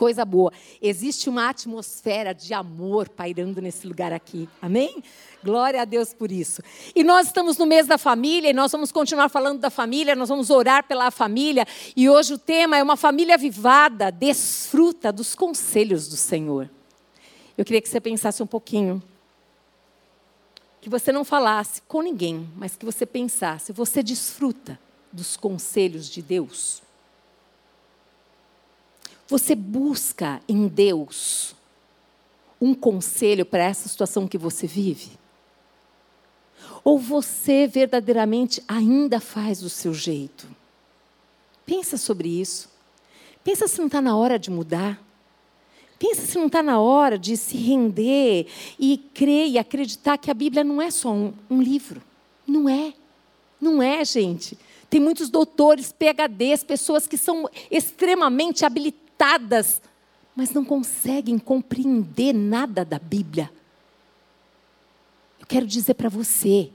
coisa boa. Existe uma atmosfera de amor pairando nesse lugar aqui. Amém? Glória a Deus por isso. E nós estamos no mês da família e nós vamos continuar falando da família, nós vamos orar pela família. E hoje o tema é uma família avivada, desfruta dos conselhos do Senhor. Eu queria que você pensasse um pouquinho. Que você não falasse com ninguém, mas que você pensasse, você desfruta dos conselhos de Deus? Você busca em Deus um conselho para essa situação que você vive? Ou você verdadeiramente ainda faz do seu jeito? Pensa sobre isso. Pensa se não está na hora de mudar. Pensa se não está na hora de se render e crer e acreditar que a Bíblia não é só um, um livro. Não é. Não é, gente. Tem muitos doutores, PHDs, pessoas que são extremamente habilitadas, mas não conseguem compreender nada da Bíblia. Eu quero dizer para você,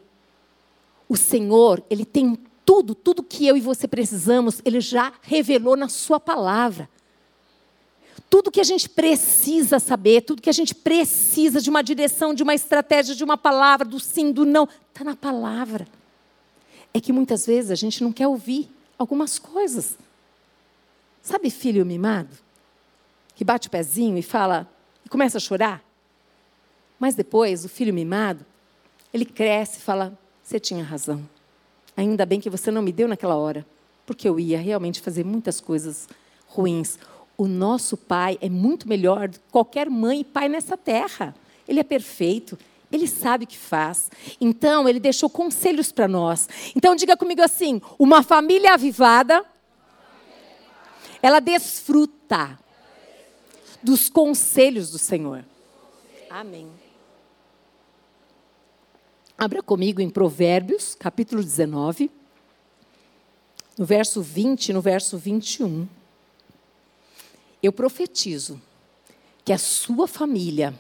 o Senhor, Ele tem tudo, tudo que eu e você precisamos, Ele já revelou na Sua palavra. Tudo que a gente precisa saber, tudo que a gente precisa de uma direção, de uma estratégia, de uma palavra, do sim, do não, está na palavra é que muitas vezes a gente não quer ouvir algumas coisas. Sabe filho mimado? Que bate o pezinho e fala, e começa a chorar? Mas depois, o filho mimado, ele cresce e fala: Você tinha razão. Ainda bem que você não me deu naquela hora, porque eu ia realmente fazer muitas coisas ruins. O nosso pai é muito melhor do que qualquer mãe e pai nessa terra. Ele é perfeito, ele sabe o que faz. Então, ele deixou conselhos para nós. Então, diga comigo assim: uma família avivada, ela desfruta dos conselhos do Senhor. Amém. Abra comigo em Provérbios, capítulo 19, no verso 20 e no verso 21. Eu profetizo que a sua família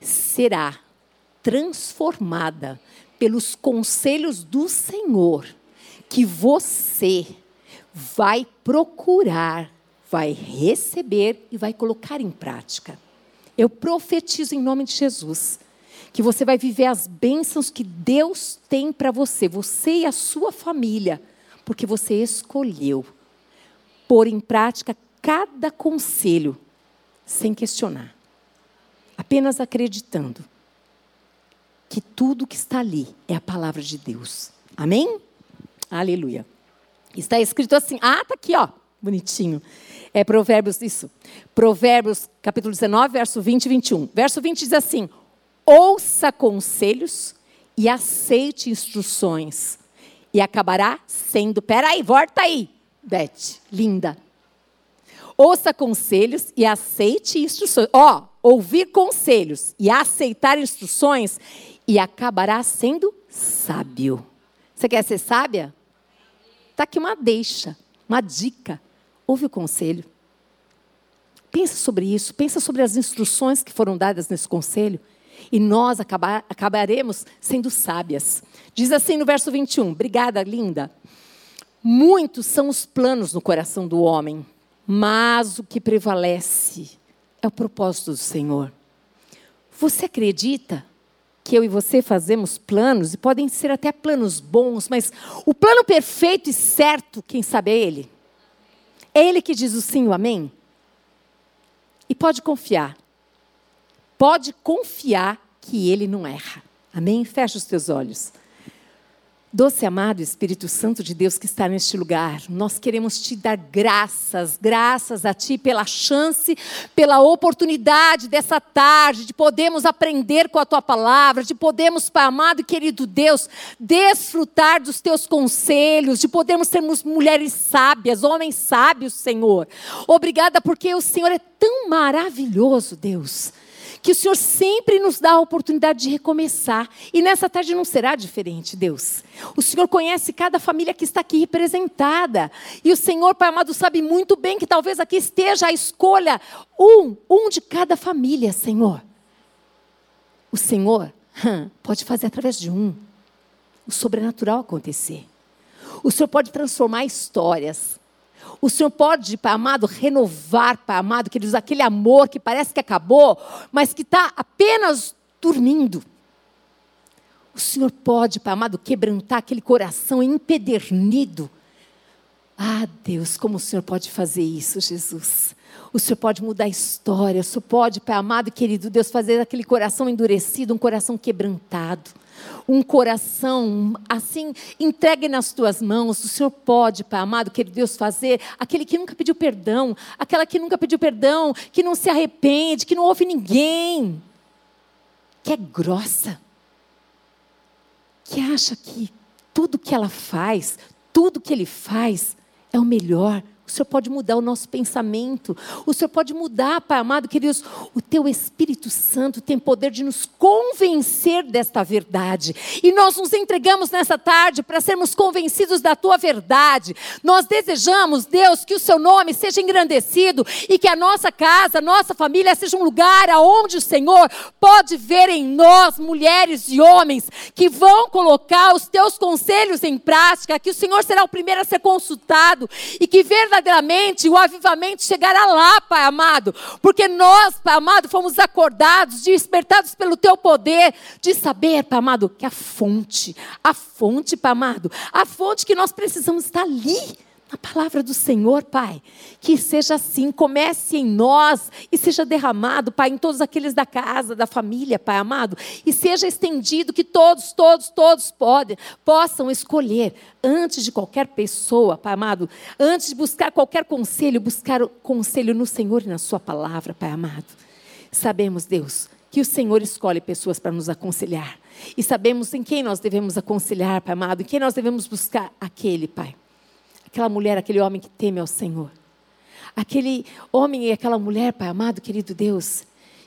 será transformada pelos conselhos do Senhor, que você vai procurar, vai receber e vai colocar em prática. Eu profetizo em nome de Jesus que você vai viver as bênçãos que Deus tem para você, você e a sua família, porque você escolheu pôr em prática cada conselho sem questionar, apenas acreditando que tudo que está ali é a palavra de Deus. Amém? Aleluia. Está escrito assim. Ah, tá aqui, ó. Bonitinho. É Provérbios, isso. Provérbios, capítulo 19, verso 20 e 21. Verso 20 diz assim: Ouça conselhos e aceite instruções, e acabará sendo. Peraí, volta aí, Beth, linda. Ouça conselhos e aceite instruções. Ó, ouvir conselhos e aceitar instruções e acabará sendo sábio. Você quer ser sábia? Está aqui uma deixa, uma dica. Ouve o conselho. Pensa sobre isso, pensa sobre as instruções que foram dadas nesse conselho. E nós acabar, acabaremos sendo sábias. Diz assim no verso 21, obrigada, linda. Muitos são os planos no coração do homem, mas o que prevalece é o propósito do Senhor. Você acredita que eu e você fazemos planos, e podem ser até planos bons, mas o plano perfeito e certo, quem sabe é Ele. É Ele que diz o sim o amém. E pode confiar. Pode confiar que Ele não erra. Amém? Fecha os teus olhos. Doce amado Espírito Santo de Deus que está neste lugar, nós queremos te dar graças, graças a Ti pela chance, pela oportunidade dessa tarde, de podermos aprender com a Tua palavra, de podermos, Pai amado e querido Deus, desfrutar dos Teus conselhos, de podermos sermos mulheres sábias, homens sábios, Senhor. Obrigada porque o Senhor é tão maravilhoso, Deus que o Senhor sempre nos dá a oportunidade de recomeçar. E nessa tarde não será diferente, Deus. O Senhor conhece cada família que está aqui representada. E o Senhor, Pai amado, sabe muito bem que talvez aqui esteja a escolha um, um de cada família, Senhor. O Senhor pode fazer através de um o sobrenatural acontecer. O Senhor pode transformar histórias. O Senhor pode, Pai amado, renovar, Pai amado, queridos, aquele amor que parece que acabou, mas que está apenas dormindo. O Senhor pode, Pai amado, quebrantar aquele coração empedernido. Ah, Deus, como o Senhor pode fazer isso, Jesus? O Senhor pode mudar a história, o Senhor pode, Pai amado e querido Deus, fazer aquele coração endurecido, um coração quebrantado um coração assim, entregue nas tuas mãos. O Senhor pode, Pai amado, querido Deus, fazer aquele que nunca pediu perdão, aquela que nunca pediu perdão, que não se arrepende, que não ouve ninguém, que é grossa, que acha que tudo que ela faz, tudo que ele faz é o melhor. O Senhor pode mudar o nosso pensamento. O Senhor pode mudar, Pai amado, queridos. O Teu Espírito Santo tem poder de nos convencer desta verdade. E nós nos entregamos nessa tarde para sermos convencidos da Tua verdade. Nós desejamos, Deus, que o Seu nome seja engrandecido e que a nossa casa, a nossa família seja um lugar aonde o Senhor pode ver em nós, mulheres e homens, que vão colocar os Teus conselhos em prática, que o Senhor será o primeiro a ser consultado e que verdadeiramente verdadeiramente o avivamento chegará lá, Pai amado, porque nós, Pai amado, fomos acordados, despertados pelo Teu poder, de saber, Pai amado, que a fonte, a fonte, Pai amado, a fonte que nós precisamos está ali na palavra do Senhor, Pai. Que seja assim, comece em nós e seja derramado, Pai, em todos aqueles da casa, da família, Pai amado, e seja estendido que todos, todos, todos podem, possam escolher antes de qualquer pessoa, Pai amado, antes de buscar qualquer conselho, buscar o conselho no Senhor e na sua palavra, Pai amado. Sabemos, Deus, que o Senhor escolhe pessoas para nos aconselhar. E sabemos em quem nós devemos aconselhar, Pai amado, em quem nós devemos buscar aquele, Pai aquela mulher, aquele homem que teme ao Senhor. Aquele homem e aquela mulher, Pai amado, querido Deus,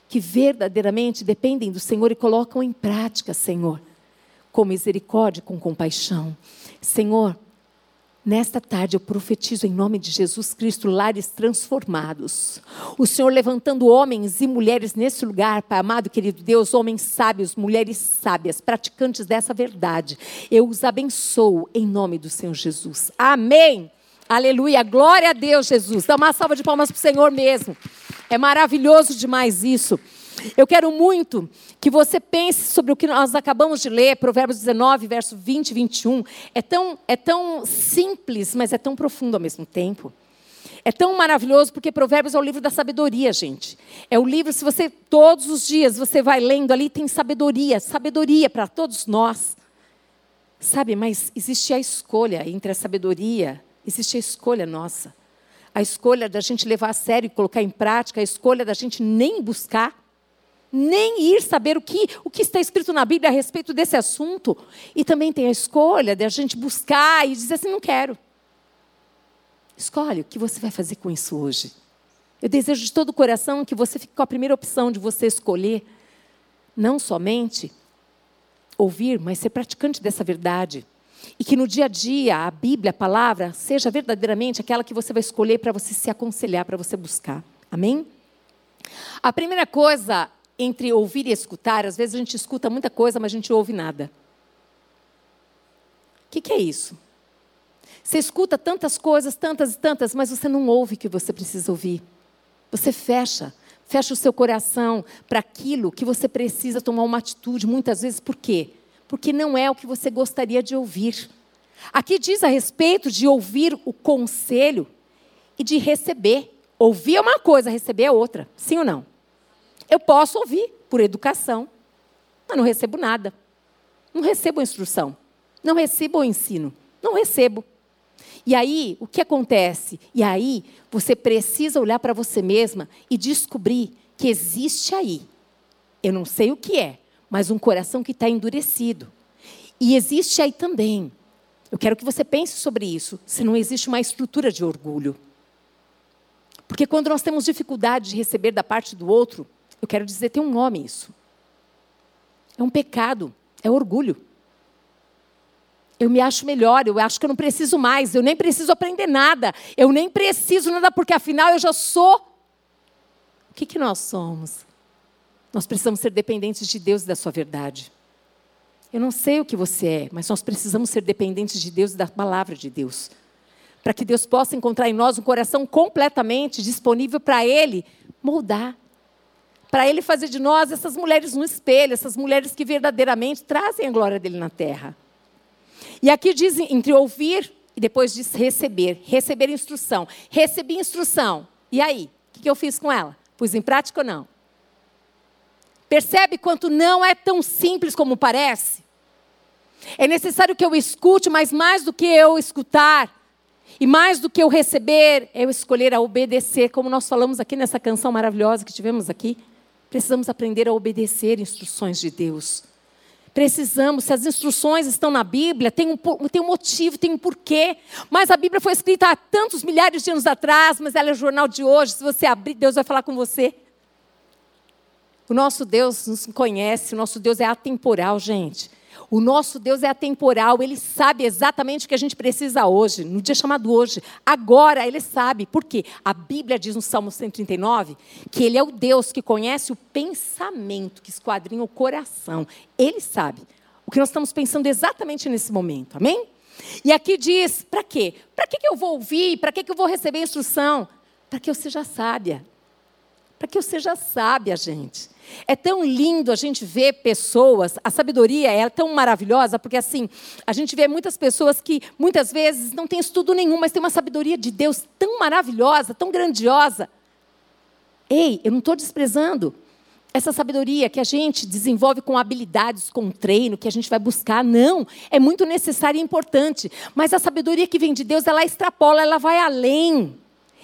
que verdadeiramente dependem do Senhor e colocam em prática, Senhor, com misericórdia, com compaixão. Senhor, Nesta tarde eu profetizo em nome de Jesus Cristo lares transformados. O Senhor levantando homens e mulheres nesse lugar, Pai amado, querido Deus, homens sábios, mulheres sábias, praticantes dessa verdade. Eu os abençoo em nome do Senhor Jesus. Amém. Aleluia. Glória a Deus, Jesus. Dá uma salva de palmas para o Senhor mesmo. É maravilhoso demais isso. Eu quero muito que você pense sobre o que nós acabamos de ler, Provérbios 19, verso 20 e 21. É tão, é tão simples, mas é tão profundo ao mesmo tempo. É tão maravilhoso porque Provérbios é o livro da sabedoria, gente. É o livro, se você todos os dias você vai lendo ali, tem sabedoria, sabedoria para todos nós. Sabe, mas existe a escolha entre a sabedoria, existe a escolha nossa. A escolha da gente levar a sério e colocar em prática, a escolha da gente nem buscar nem ir saber o que, o que está escrito na Bíblia a respeito desse assunto. E também tem a escolha de a gente buscar e dizer assim: não quero. Escolhe o que você vai fazer com isso hoje. Eu desejo de todo o coração que você fique com a primeira opção de você escolher, não somente ouvir, mas ser praticante dessa verdade. E que no dia a dia a Bíblia, a palavra, seja verdadeiramente aquela que você vai escolher para você se aconselhar, para você buscar. Amém? A primeira coisa entre ouvir e escutar, às vezes a gente escuta muita coisa, mas a gente ouve nada. O que, que é isso? Você escuta tantas coisas, tantas e tantas, mas você não ouve o que você precisa ouvir. Você fecha, fecha o seu coração para aquilo que você precisa tomar uma atitude, muitas vezes, por quê? Porque não é o que você gostaria de ouvir. Aqui diz a respeito de ouvir o conselho e de receber. Ouvir é uma coisa, receber é outra. Sim ou não? Eu posso ouvir por educação, mas não recebo nada. Não recebo instrução. Não recebo ensino. Não recebo. E aí, o que acontece? E aí, você precisa olhar para você mesma e descobrir que existe aí. Eu não sei o que é, mas um coração que está endurecido. E existe aí também. Eu quero que você pense sobre isso. Se não existe uma estrutura de orgulho. Porque quando nós temos dificuldade de receber da parte do outro, eu quero dizer, tem um nome isso. É um pecado, é orgulho. Eu me acho melhor, eu acho que eu não preciso mais, eu nem preciso aprender nada, eu nem preciso nada, porque afinal eu já sou. O que, que nós somos? Nós precisamos ser dependentes de Deus e da Sua verdade. Eu não sei o que você é, mas nós precisamos ser dependentes de Deus e da palavra de Deus. para que Deus possa encontrar em nós um coração completamente disponível para Ele moldar. Para Ele fazer de nós essas mulheres no espelho, essas mulheres que verdadeiramente trazem a glória dele na terra. E aqui diz entre ouvir e depois diz receber. Receber instrução. Recebi instrução. E aí? O que eu fiz com ela? Pus em prática ou não? Percebe quanto não é tão simples como parece? É necessário que eu escute, mas mais do que eu escutar, e mais do que eu receber, eu escolher a obedecer, como nós falamos aqui nessa canção maravilhosa que tivemos aqui. Precisamos aprender a obedecer instruções de Deus. Precisamos, se as instruções estão na Bíblia, tem um, tem um motivo, tem um porquê. Mas a Bíblia foi escrita há tantos milhares de anos atrás, mas ela é o jornal de hoje. Se você abrir, Deus vai falar com você. O nosso Deus nos conhece, o nosso Deus é atemporal, gente. O nosso Deus é atemporal, ele sabe exatamente o que a gente precisa hoje, no dia chamado hoje. Agora ele sabe. Por quê? A Bíblia diz no Salmo 139 que ele é o Deus que conhece o pensamento, que esquadrinha o coração. Ele sabe o que nós estamos pensando exatamente nesse momento. Amém? E aqui diz: para quê? Para que, que eu vou ouvir? Para que, que eu vou receber instrução? Para que eu seja sábia. Para que eu seja sábia, gente. É tão lindo a gente ver pessoas, a sabedoria é tão maravilhosa, porque assim, a gente vê muitas pessoas que muitas vezes não têm estudo nenhum, mas tem uma sabedoria de Deus tão maravilhosa, tão grandiosa. Ei, eu não estou desprezando essa sabedoria que a gente desenvolve com habilidades, com treino, que a gente vai buscar, não, é muito necessária e importante. Mas a sabedoria que vem de Deus, ela extrapola, ela vai além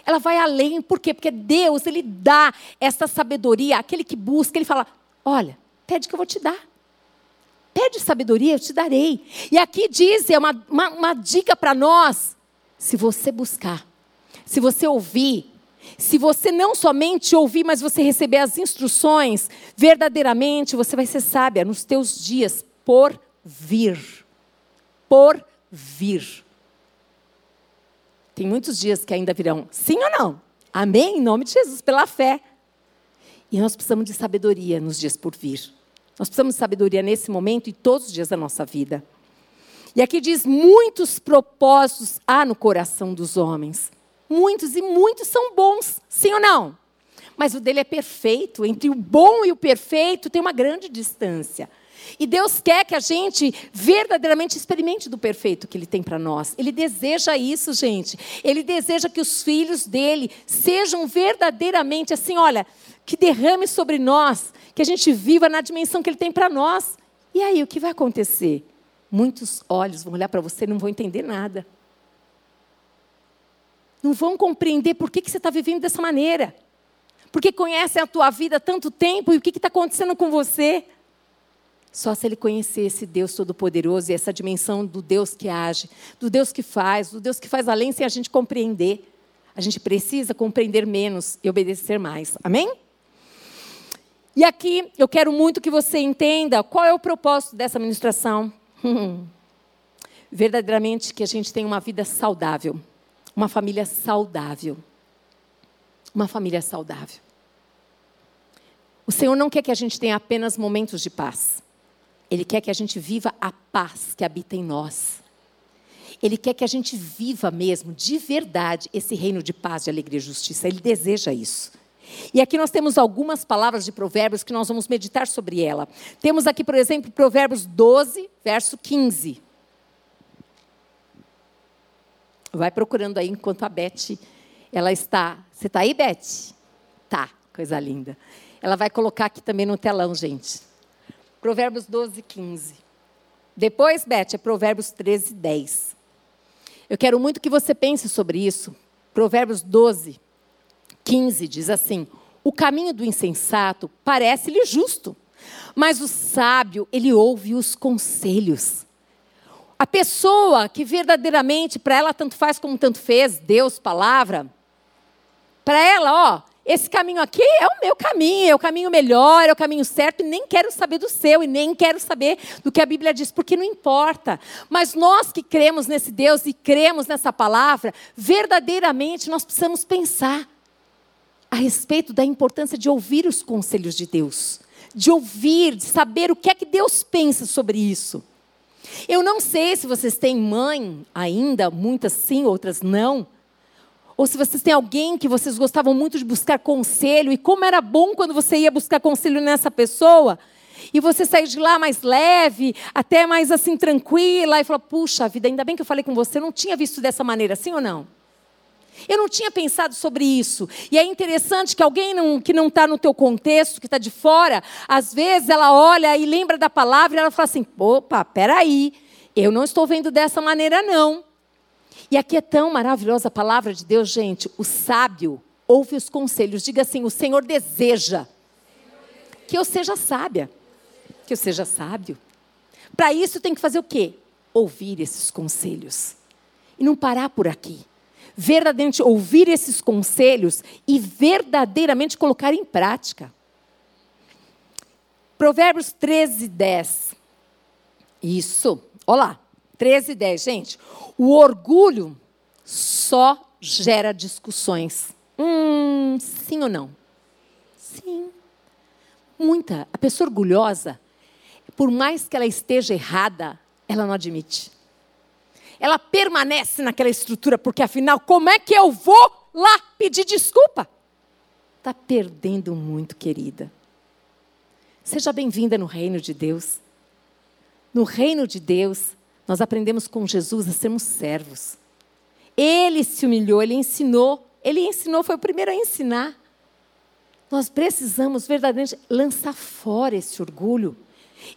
ela vai além. Por quê? Porque Deus, Ele dá essa sabedoria àquele que busca. Ele fala: Olha, pede que eu vou te dar. Pede sabedoria, eu te darei. E aqui diz, é uma, uma, uma dica para nós: se você buscar, se você ouvir, se você não somente ouvir, mas você receber as instruções, verdadeiramente você vai ser sábia nos teus dias por vir. Por vir. Tem muitos dias que ainda virão sim ou não. Amém? Em nome de Jesus, pela fé. E nós precisamos de sabedoria nos dias por vir. Nós precisamos de sabedoria nesse momento e todos os dias da nossa vida. E aqui diz: muitos propósitos há no coração dos homens. Muitos e muitos são bons, sim ou não? Mas o dele é perfeito. Entre o bom e o perfeito tem uma grande distância. E Deus quer que a gente verdadeiramente experimente do perfeito que Ele tem para nós. Ele deseja isso, gente. Ele deseja que os filhos dele sejam verdadeiramente assim, olha, que derrame sobre nós, que a gente viva na dimensão que Ele tem para nós. E aí, o que vai acontecer? Muitos olhos vão olhar para você e não vão entender nada. Não vão compreender por que, que você está vivendo dessa maneira. Porque conhecem a tua vida há tanto tempo e o que está acontecendo com você. Só se ele conhecesse Deus Todo-Poderoso e essa dimensão do Deus que age, do Deus que faz, do Deus que faz além sem a gente compreender. A gente precisa compreender menos e obedecer mais. Amém? E aqui eu quero muito que você entenda qual é o propósito dessa ministração. Verdadeiramente que a gente tenha uma vida saudável, uma família saudável. Uma família saudável. O Senhor não quer que a gente tenha apenas momentos de paz. Ele quer que a gente viva a paz que habita em nós. Ele quer que a gente viva mesmo, de verdade, esse reino de paz, de alegria e justiça. Ele deseja isso. E aqui nós temos algumas palavras de Provérbios que nós vamos meditar sobre ela. Temos aqui, por exemplo, Provérbios 12, verso 15. Vai procurando aí enquanto a Beth, ela está. Você está aí, Beth? Tá, coisa linda. Ela vai colocar aqui também no telão, gente. Provérbios 12, 15. Depois, Beth, é Provérbios 13, 10. Eu quero muito que você pense sobre isso. Provérbios 12, 15 diz assim: O caminho do insensato parece-lhe justo, mas o sábio, ele ouve os conselhos. A pessoa que verdadeiramente, para ela tanto faz como tanto fez, Deus, palavra, para ela, ó, esse caminho aqui é o meu caminho, é o caminho melhor, é o caminho certo, e nem quero saber do seu, e nem quero saber do que a Bíblia diz, porque não importa. Mas nós que cremos nesse Deus e cremos nessa palavra, verdadeiramente nós precisamos pensar a respeito da importância de ouvir os conselhos de Deus, de ouvir, de saber o que é que Deus pensa sobre isso. Eu não sei se vocês têm mãe ainda, muitas sim, outras não. Ou se vocês têm alguém que vocês gostavam muito de buscar conselho, e como era bom quando você ia buscar conselho nessa pessoa, e você saiu de lá mais leve, até mais assim tranquila, e falou: puxa vida, ainda bem que eu falei com você, eu não tinha visto dessa maneira, sim ou não? Eu não tinha pensado sobre isso. E é interessante que alguém não, que não está no teu contexto, que está de fora, às vezes ela olha e lembra da palavra e ela fala assim: opa, peraí, eu não estou vendo dessa maneira, não. E aqui é tão maravilhosa a palavra de Deus, gente. O sábio ouve os conselhos. Diga assim: o Senhor deseja que eu seja sábia, que eu seja sábio. Para isso tem que fazer o quê? Ouvir esses conselhos. E não parar por aqui. Verdadeiramente ouvir esses conselhos e verdadeiramente colocar em prática. Provérbios 13, 10. Isso. Olá. 13 e 10. Gente, o orgulho só gera discussões. Hum, sim ou não? Sim. Muita. A pessoa orgulhosa, por mais que ela esteja errada, ela não admite. Ela permanece naquela estrutura, porque afinal, como é que eu vou lá pedir desculpa? Está perdendo muito, querida. Seja bem-vinda no reino de Deus. No reino de Deus, nós aprendemos com Jesus a sermos servos. Ele se humilhou, ele ensinou, ele ensinou, foi o primeiro a ensinar. Nós precisamos verdadeiramente lançar fora esse orgulho.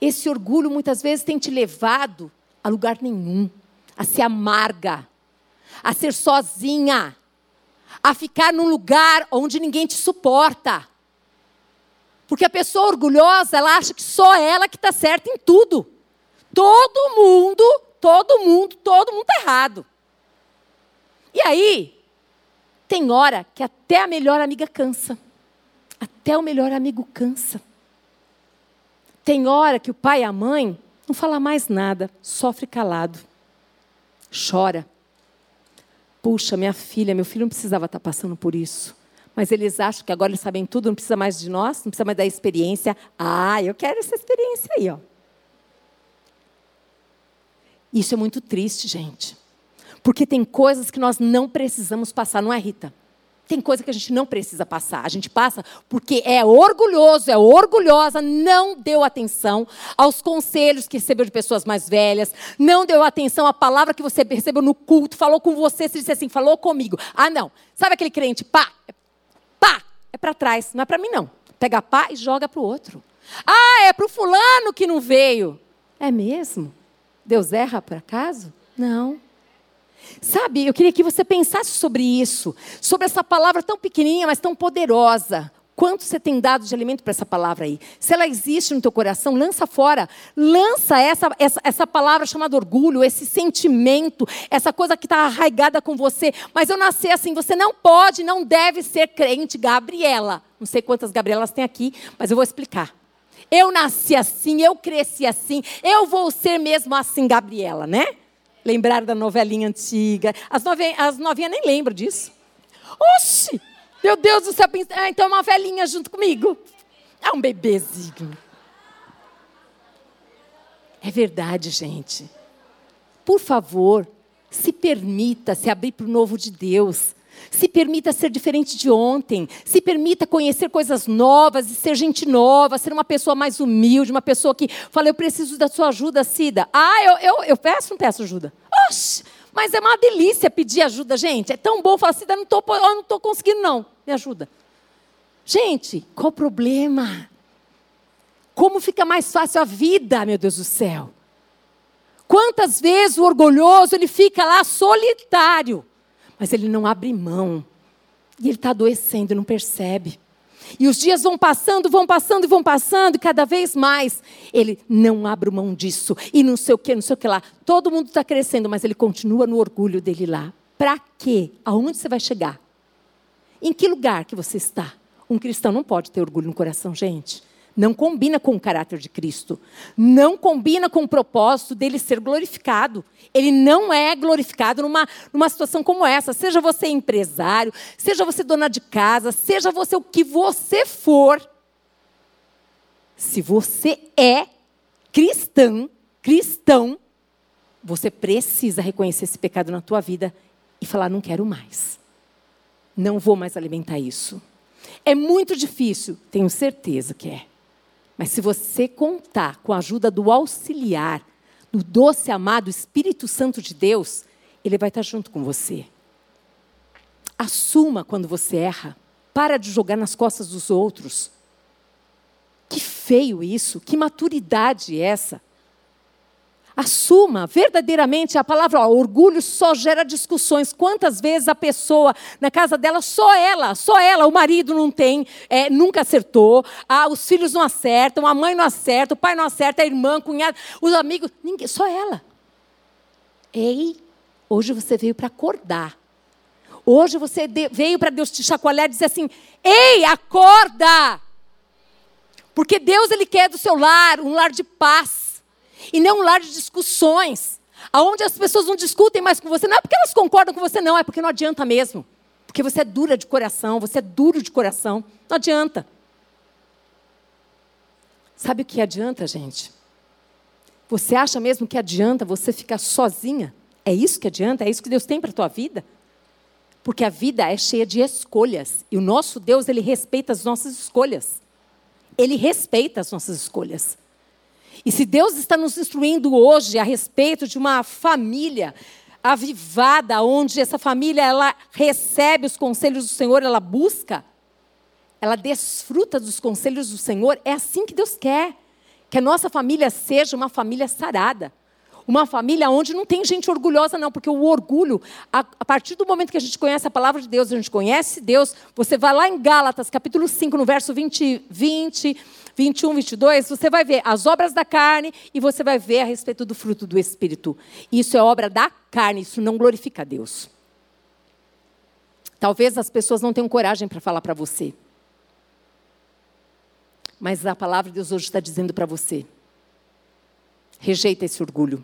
Esse orgulho muitas vezes tem te levado a lugar nenhum a ser amarga, a ser sozinha, a ficar num lugar onde ninguém te suporta. Porque a pessoa orgulhosa, ela acha que só ela que está certa em tudo. Todo mundo, todo mundo, todo mundo está errado. E aí, tem hora que até a melhor amiga cansa. Até o melhor amigo cansa. Tem hora que o pai e a mãe não falam mais nada, sofre calado chora. Puxa, minha filha, meu filho não precisava estar passando por isso. Mas eles acham que agora eles sabem tudo, não precisa mais de nós, não precisa mais da experiência. Ah, eu quero essa experiência aí, ó. Isso é muito triste, gente. Porque tem coisas que nós não precisamos passar, não é, Rita? Tem coisa que a gente não precisa passar. A gente passa porque é orgulhoso, é orgulhosa, não deu atenção aos conselhos que recebeu de pessoas mais velhas, não deu atenção à palavra que você recebeu no culto, falou com você, se disse assim, falou comigo. Ah, não. Sabe aquele crente, pá, pá, é para trás, não é para mim não. Pega pá e joga para o outro. Ah, é para o fulano que não veio. É mesmo? Deus erra por acaso? Não. Sabe, eu queria que você pensasse sobre isso, sobre essa palavra tão pequenininha, mas tão poderosa. Quanto você tem dado de alimento para essa palavra aí? Se ela existe no teu coração, lança fora. Lança essa, essa, essa palavra chamada orgulho, esse sentimento, essa coisa que está arraigada com você. Mas eu nasci assim, você não pode, não deve ser crente, Gabriela. Não sei quantas Gabrielas tem aqui, mas eu vou explicar. Eu nasci assim, eu cresci assim, eu vou ser mesmo assim, Gabriela, né? Lembrar da novelinha antiga. As, novinhas, as novinhas nem lembram disso. Oxi! Meu Deus do céu, ah, então é uma velhinha junto comigo. É um bebezinho. É verdade, gente. Por favor, se permita se abrir para o novo de Deus. Se permita ser diferente de ontem. Se permita conhecer coisas novas e ser gente nova, ser uma pessoa mais humilde, uma pessoa que fala, eu preciso da sua ajuda, Cida. Ah, eu, eu, eu peço não peço ajuda? Oxe, mas é uma delícia pedir ajuda, gente. É tão bom falar, Cida, não estou não tô conseguindo, não. Me ajuda. Gente, qual o problema? Como fica mais fácil a vida, meu Deus do céu? Quantas vezes o orgulhoso ele fica lá solitário? Mas ele não abre mão. E ele está adoecendo, não percebe. E os dias vão passando, vão passando e vão passando, e cada vez mais ele não abre mão disso. E não sei o que, não sei o que lá. Todo mundo está crescendo, mas ele continua no orgulho dele lá. Para quê? Aonde você vai chegar? Em que lugar que você está? Um cristão não pode ter orgulho no coração, gente. Não combina com o caráter de Cristo. Não combina com o propósito dele ser glorificado. Ele não é glorificado numa, numa situação como essa. Seja você empresário, seja você dona de casa, seja você o que você for. Se você é cristão, cristão, você precisa reconhecer esse pecado na tua vida e falar: não quero mais. Não vou mais alimentar isso. É muito difícil, tenho certeza que é. Mas se você contar com a ajuda do auxiliar, do doce amado Espírito Santo de Deus, ele vai estar junto com você. Assuma quando você erra. Para de jogar nas costas dos outros. Que feio isso, que maturidade é essa? Assuma verdadeiramente a palavra ó, orgulho só gera discussões. Quantas vezes a pessoa na casa dela, só ela, só ela, o marido não tem, é, nunca acertou, ah, os filhos não acertam, a mãe não acerta, o pai não acerta, a irmã, a cunhada, os amigos, ninguém, só ela. Ei, hoje você veio para acordar. Hoje você veio para Deus te chacoalhar e dizer assim: Ei, acorda! Porque Deus ele quer do seu lar um lar de paz e não um lar de discussões, aonde as pessoas não discutem mais com você. Não é porque elas concordam com você, não, é porque não adianta mesmo. Porque você é dura de coração, você é duro de coração. Não adianta. Sabe o que adianta, gente? Você acha mesmo que adianta você ficar sozinha? É isso que adianta? É isso que Deus tem para a tua vida? Porque a vida é cheia de escolhas. E o nosso Deus, ele respeita as nossas escolhas. Ele respeita as nossas escolhas. E se Deus está nos instruindo hoje a respeito de uma família avivada, onde essa família ela recebe os conselhos do Senhor, ela busca, ela desfruta dos conselhos do Senhor, é assim que Deus quer. Que a nossa família seja uma família sarada. Uma família onde não tem gente orgulhosa, não, porque o orgulho, a, a, partir do momento que a gente conhece a palavra de Deus, a gente conhece Deus, você vai lá em Gálatas, capítulo 5, no verso 20, 20 21, 22, você vai ver as obras da carne e você vai ver a respeito do fruto do Espírito. Isso é obra da carne, isso não glorifica a Deus. Talvez as pessoas não tenham coragem para falar para você. Mas a palavra de Deus hoje está dizendo para você: rejeita esse orgulho.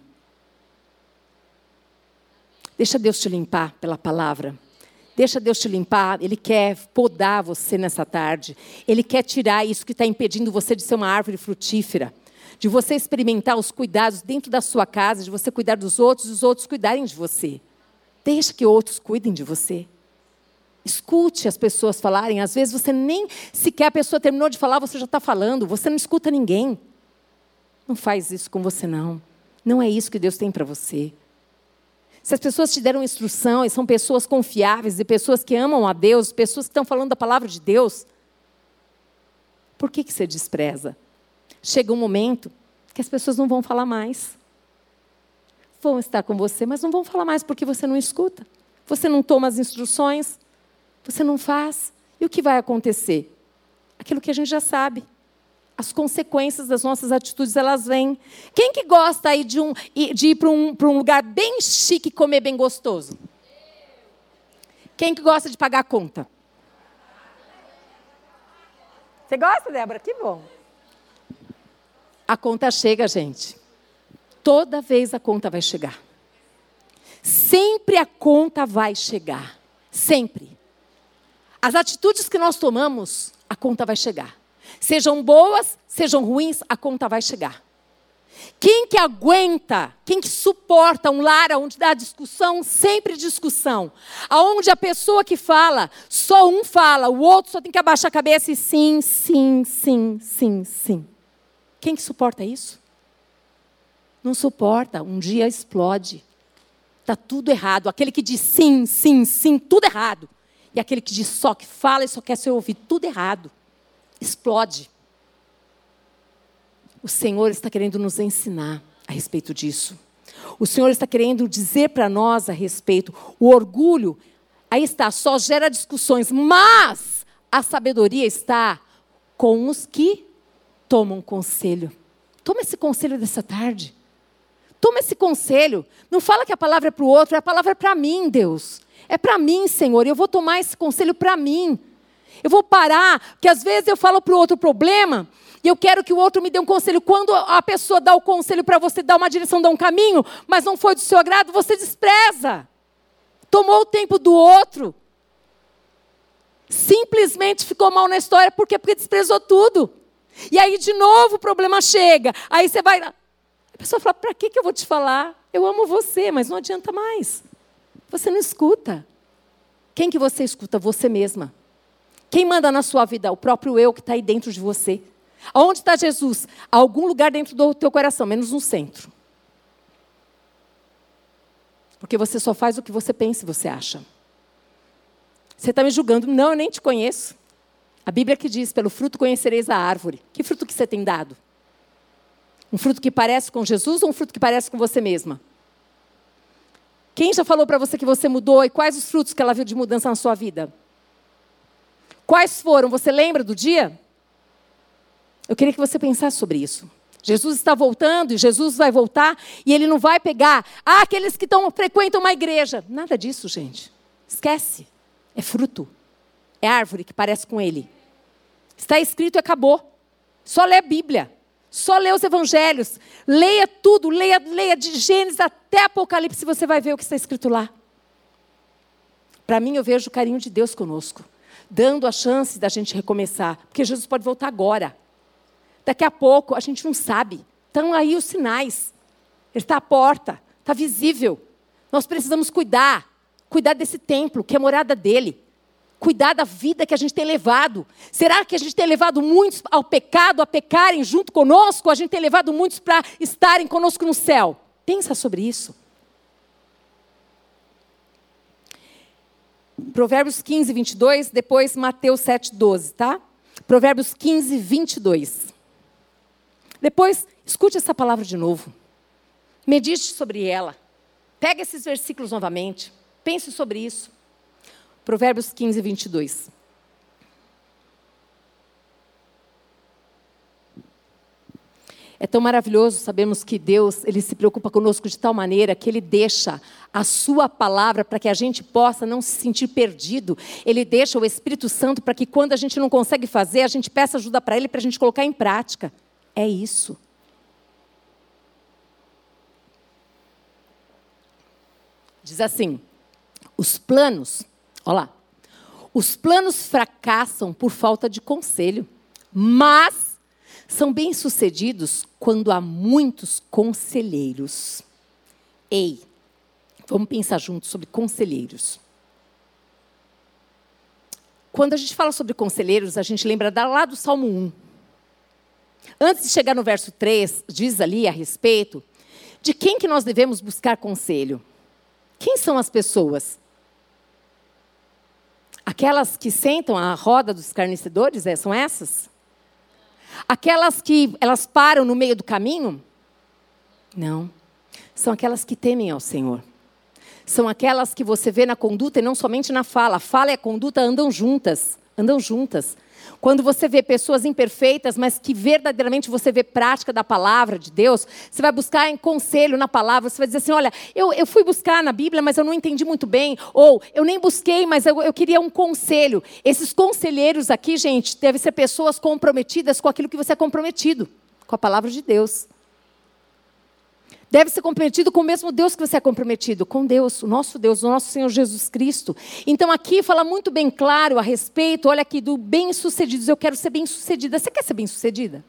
Deixa Deus te limpar pela palavra. Deixa Deus te limpar, Ele quer podar você nessa tarde. Ele quer tirar isso que está impedindo você de ser uma árvore frutífera. De você experimentar os cuidados dentro da sua casa, de você cuidar dos outros e os outros cuidarem de você. Deixa que outros cuidem de você. Escute as pessoas falarem. Às vezes você nem sequer a pessoa terminou de falar, você já está falando. Você não escuta ninguém. Não faz isso com você, não. Não é isso que Deus tem para você. Se as pessoas te deram instrução e são pessoas confiáveis e pessoas que amam a Deus, pessoas que estão falando da palavra de Deus, por que, que você despreza? Chega um momento que as pessoas não vão falar mais. Vão estar com você, mas não vão falar mais porque você não escuta. Você não toma as instruções, você não faz. E o que vai acontecer? Aquilo que a gente já sabe as consequências das nossas atitudes elas vêm. Quem que gosta aí de, um, de ir para um, um lugar bem chique e comer bem gostoso? Quem que gosta de pagar a conta? Você gosta, Débora? Que bom. A conta chega, gente. Toda vez a conta vai chegar. Sempre a conta vai chegar. Sempre. As atitudes que nós tomamos, a conta vai chegar. Sejam boas, sejam ruins, a conta vai chegar. Quem que aguenta, quem que suporta um lar onde dá discussão, sempre discussão, aonde a pessoa que fala, só um fala, o outro só tem que abaixar a cabeça e sim, sim, sim, sim, sim. Quem que suporta isso? Não suporta, um dia explode. Está tudo errado. Aquele que diz sim, sim, sim, tudo errado. E aquele que diz só que fala e só quer ser ouvido, tudo errado explode. O Senhor está querendo nos ensinar a respeito disso. O Senhor está querendo dizer para nós a respeito. O orgulho, aí está, só gera discussões, mas a sabedoria está com os que tomam conselho. Toma esse conselho dessa tarde. Toma esse conselho. Não fala que a palavra é para o outro, a palavra é para mim, Deus. É para mim, Senhor. Eu vou tomar esse conselho para mim. Eu vou parar, porque às vezes eu falo para o outro problema e eu quero que o outro me dê um conselho. Quando a pessoa dá o conselho para você dar uma direção, dar um caminho, mas não foi do seu agrado, você despreza. Tomou o tempo do outro. Simplesmente ficou mal na história, por quê? Porque desprezou tudo. E aí, de novo, o problema chega. Aí você vai. A pessoa fala: para que, que eu vou te falar? eu amo você, mas não adianta mais. Você não escuta. Quem que você escuta? Você mesma. Quem manda na sua vida? O próprio eu que está aí dentro de você. Aonde está Jesus? Algum lugar dentro do teu coração, menos no centro. Porque você só faz o que você pensa e você acha. Você está me julgando. Não, eu nem te conheço. A Bíblia que diz, pelo fruto conhecereis a árvore. Que fruto que você tem dado? Um fruto que parece com Jesus ou um fruto que parece com você mesma? Quem já falou para você que você mudou e quais os frutos que ela viu de mudança na sua vida? Quais foram? Você lembra do dia? Eu queria que você pensasse sobre isso. Jesus está voltando e Jesus vai voltar e ele não vai pegar ah, aqueles que tão, frequentam uma igreja. Nada disso, gente. Esquece. É fruto. É árvore que parece com ele. Está escrito e acabou. Só lê a Bíblia. Só lê os evangelhos. Leia tudo, leia, leia de Gênesis até Apocalipse, você vai ver o que está escrito lá. Para mim, eu vejo o carinho de Deus conosco, dando a chance da gente recomeçar, porque Jesus pode voltar agora. Daqui a pouco, a gente não sabe. Estão aí os sinais. Ele está à porta, está visível. Nós precisamos cuidar, cuidar desse templo, que é a morada dele cuidar da vida que a gente tem levado. Será que a gente tem levado muitos ao pecado, a pecarem junto conosco? A gente tem levado muitos para estarem conosco no céu? Pensa sobre isso. Provérbios 15, 22, depois Mateus 7, 12, tá? Provérbios 15, 22. Depois, escute essa palavra de novo. Medite sobre ela. Pega esses versículos novamente. Pense sobre isso. Provérbios 15, 22. É tão maravilhoso sabemos que Deus, ele se preocupa conosco de tal maneira que ele deixa a sua palavra para que a gente possa não se sentir perdido. Ele deixa o Espírito Santo para que quando a gente não consegue fazer, a gente peça ajuda para ele para a gente colocar em prática. É isso. Diz assim: os planos Olha lá. Os planos fracassam por falta de conselho, mas são bem-sucedidos quando há muitos conselheiros. Ei, vamos pensar juntos sobre conselheiros. Quando a gente fala sobre conselheiros, a gente lembra lá do Salmo 1. Antes de chegar no verso 3, diz ali a respeito de quem que nós devemos buscar conselho. Quem são as pessoas? Aquelas que sentam à roda dos escarnecedores, é, são essas? Aquelas que elas param no meio do caminho? Não. São aquelas que temem ao Senhor. São aquelas que você vê na conduta e não somente na fala. A fala e a conduta andam juntas, andam juntas. Quando você vê pessoas imperfeitas, mas que verdadeiramente você vê prática da palavra de Deus, você vai buscar em conselho na palavra, você vai dizer assim: olha, eu, eu fui buscar na Bíblia, mas eu não entendi muito bem. Ou eu nem busquei, mas eu, eu queria um conselho. Esses conselheiros aqui, gente, devem ser pessoas comprometidas com aquilo que você é comprometido com a palavra de Deus deve ser comprometido com o mesmo Deus que você é comprometido, com Deus, o nosso Deus, o nosso Senhor Jesus Cristo. Então aqui fala muito bem claro a respeito, olha aqui, do bem-sucedidos. Eu quero ser bem-sucedida. Você quer ser bem-sucedida?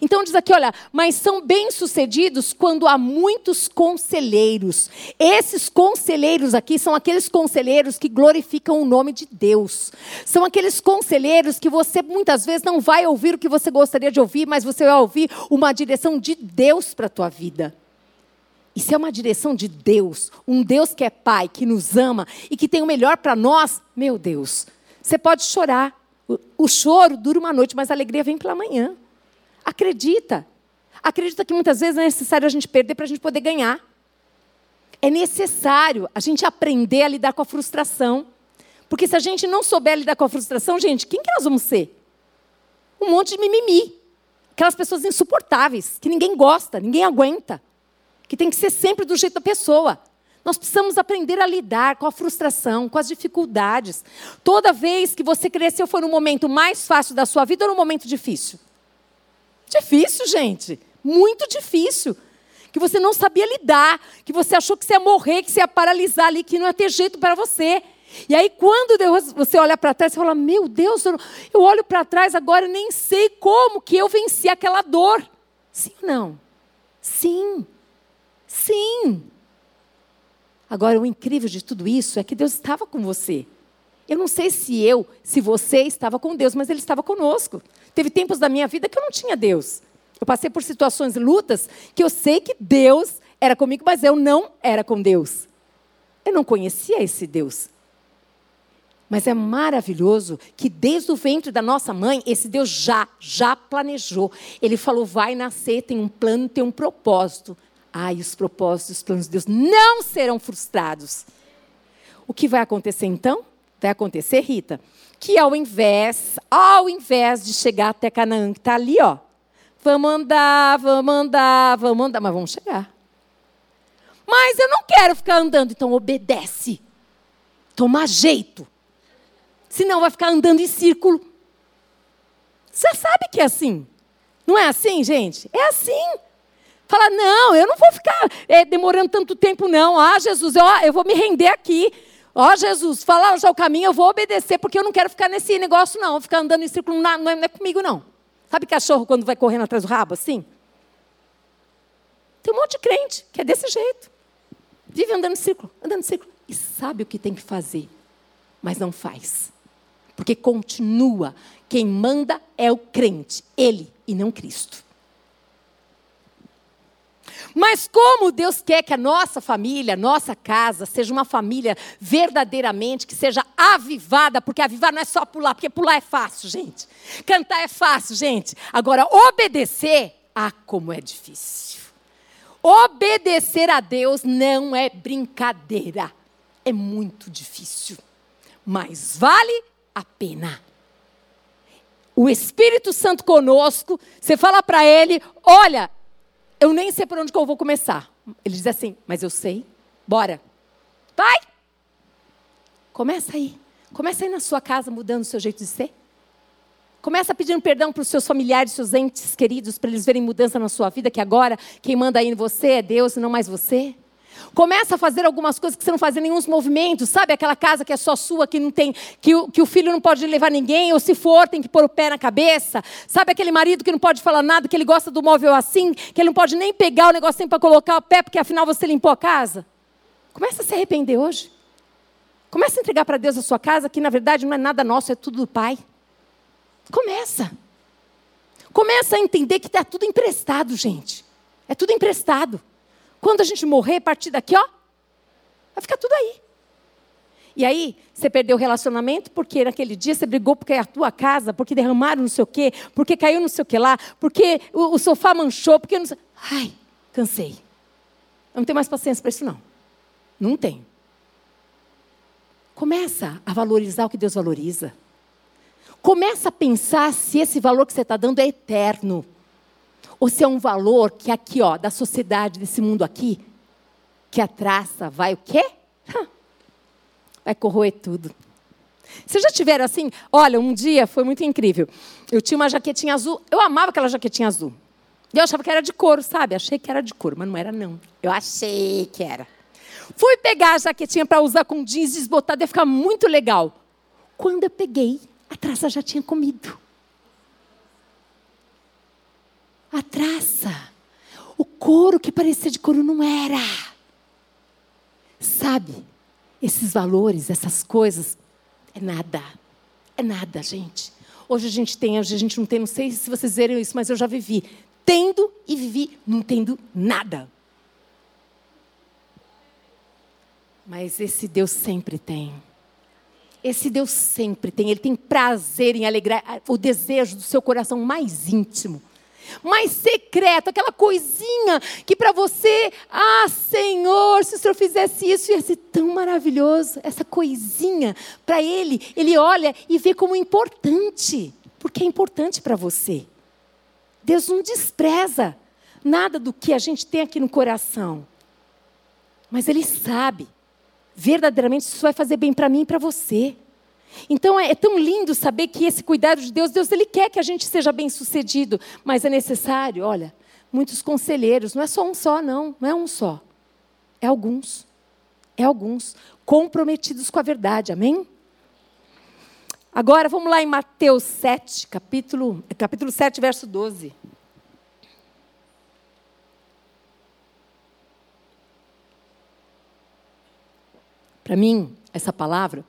Então diz aqui, olha, mas são bem-sucedidos quando há muitos conselheiros. Esses conselheiros aqui são aqueles conselheiros que glorificam o nome de Deus. São aqueles conselheiros que você muitas vezes não vai ouvir o que você gostaria de ouvir, mas você vai ouvir uma direção de Deus para a tua vida. Isso é uma direção de Deus, um Deus que é Pai, que nos ama e que tem o melhor para nós. Meu Deus, você pode chorar. O, choro dura uma noite, mas a alegria vem pela manhã. Acredita. Acredita que muitas vezes é necessário a gente perder para a gente poder ganhar. É necessário a gente aprender a lidar com a frustração. Porque se a gente não souber lidar com a frustração, gente, quem que nós vamos ser? Um monte de mimimi. Aquelas pessoas insuportáveis, que ninguém gosta, ninguém aguenta que tem que ser sempre do jeito da pessoa. Nós precisamos aprender a lidar com a frustração, com as dificuldades. Toda vez que você cresceu foi no momento mais fácil da sua vida ou no momento difícil? Difícil, gente. Muito difícil. Que você não sabia lidar, que você achou que você ia morrer, que você ia paralisar ali, que não ia ter jeito para você. E aí, quando Deus, você olha para trás, você fala: Meu Deus, eu, eu olho para trás agora e nem sei como que eu venci aquela dor. Sim ou não? Sim. Sim. Agora, o incrível de tudo isso é que Deus estava com você. Eu não sei se eu, se você estava com Deus, mas Ele estava conosco. Teve tempos da minha vida que eu não tinha Deus. Eu passei por situações, lutas, que eu sei que Deus era comigo, mas eu não era com Deus. Eu não conhecia esse Deus. Mas é maravilhoso que desde o ventre da nossa mãe, esse Deus já, já planejou. Ele falou: vai nascer, tem um plano, tem um propósito. Ai, os propósitos, os planos de Deus não serão frustrados. O que vai acontecer então? Vai acontecer, Rita, que ao invés, ao invés de chegar até Canaã, que está ali, ó, vamos andar, vamos andar, vamos andar, mas vamos chegar. Mas eu não quero ficar andando, então obedece. Toma jeito. Senão vai ficar andando em círculo. Você sabe que é assim. Não é assim, gente? É assim. Fala, não, eu não vou ficar é, demorando tanto tempo, não. Ah, Jesus, eu, eu vou me render aqui. Ó, oh, Jesus, fala já o caminho, eu vou obedecer, porque eu não quero ficar nesse negócio, não. Ficar andando em círculo não, é, não é comigo, não. Sabe cachorro quando vai correndo atrás do rabo, assim? Tem um monte de crente que é desse jeito. Vive andando em círculo, andando em círculo. E sabe o que tem que fazer, mas não faz. Porque continua. Quem manda é o crente, ele e não Cristo. Mas como Deus quer que a nossa família, a nossa casa, seja uma família verdadeiramente, que seja avivada, porque avivar não é só pular, porque pular é fácil, gente. Cantar é fácil, gente. Agora, obedecer, ah, como é difícil. Obedecer a Deus não é brincadeira. É muito difícil. Mas vale a pena. O Espírito Santo conosco, você fala para ele: olha, eu nem sei por onde que eu vou começar. Ele diz assim: mas eu sei, bora. Vai! Começa aí. Começa aí na sua casa mudando o seu jeito de ser. Começa pedindo perdão para os seus familiares, seus entes queridos, para eles verem mudança na sua vida, que agora quem manda aí em você é Deus e não mais você. Começa a fazer algumas coisas que você não fazia nenhum movimentos, sabe? Aquela casa que é só sua, que não tem, que o, que o filho não pode levar ninguém, ou se for, tem que pôr o pé na cabeça. Sabe aquele marido que não pode falar nada, que ele gosta do móvel assim, que ele não pode nem pegar o negocinho para colocar o pé, porque afinal você limpou a casa? Começa a se arrepender hoje. Começa a entregar para Deus a sua casa, que na verdade não é nada nosso, é tudo do Pai. Começa. Começa a entender que está tudo emprestado, gente. É tudo emprestado. Quando a gente morrer, a partir daqui, ó, vai ficar tudo aí. E aí, você perdeu o relacionamento porque naquele dia você brigou porque a tua casa, porque derramaram não sei o quê, porque caiu não sei o que lá, porque o, o sofá manchou, porque não sei... Ai, cansei. Eu não tenho mais paciência para isso, não. Não tenho. Começa a valorizar o que Deus valoriza. Começa a pensar se esse valor que você está dando é eterno. Ou se é um valor que aqui, ó, da sociedade, desse mundo aqui, que a traça vai o quê? Vai corroer tudo. Vocês já tiveram assim? Olha, um dia foi muito incrível. Eu tinha uma jaquetinha azul. Eu amava aquela jaquetinha azul. E eu achava que era de couro, sabe? Achei que era de couro, mas não era, não. Eu achei que era. Fui pegar a jaquetinha para usar com jeans desbotado, ia ficar muito legal. Quando eu peguei, a traça já tinha comido. A traça. O couro que parecia de couro não era. Sabe, esses valores, essas coisas, é nada. É nada, gente. Hoje a gente tem, hoje a gente não tem, não sei se vocês viram isso, mas eu já vivi. Tendo e vivi não tendo nada. Mas esse Deus sempre tem. Esse Deus sempre tem, Ele tem prazer em alegrar o desejo do seu coração mais íntimo, mais secreto, aquela coisinha que para você, ah, Senhor, se o Senhor fizesse isso, ia ser tão maravilhoso. Essa coisinha, para Ele, Ele olha e vê como importante, porque é importante para você. Deus não despreza nada do que a gente tem aqui no coração, mas Ele sabe verdadeiramente isso vai fazer bem para mim e para você. Então é, é, tão lindo saber que esse cuidado de Deus, Deus ele quer que a gente seja bem sucedido, mas é necessário, olha, muitos conselheiros, não é só um só, não, não é um só, é alguns, é alguns, comprometidos com a verdade, amém? Agora vamos lá em Mateus 7, capítulo, é capítulo 7, verso 12. Para mim, essa palavra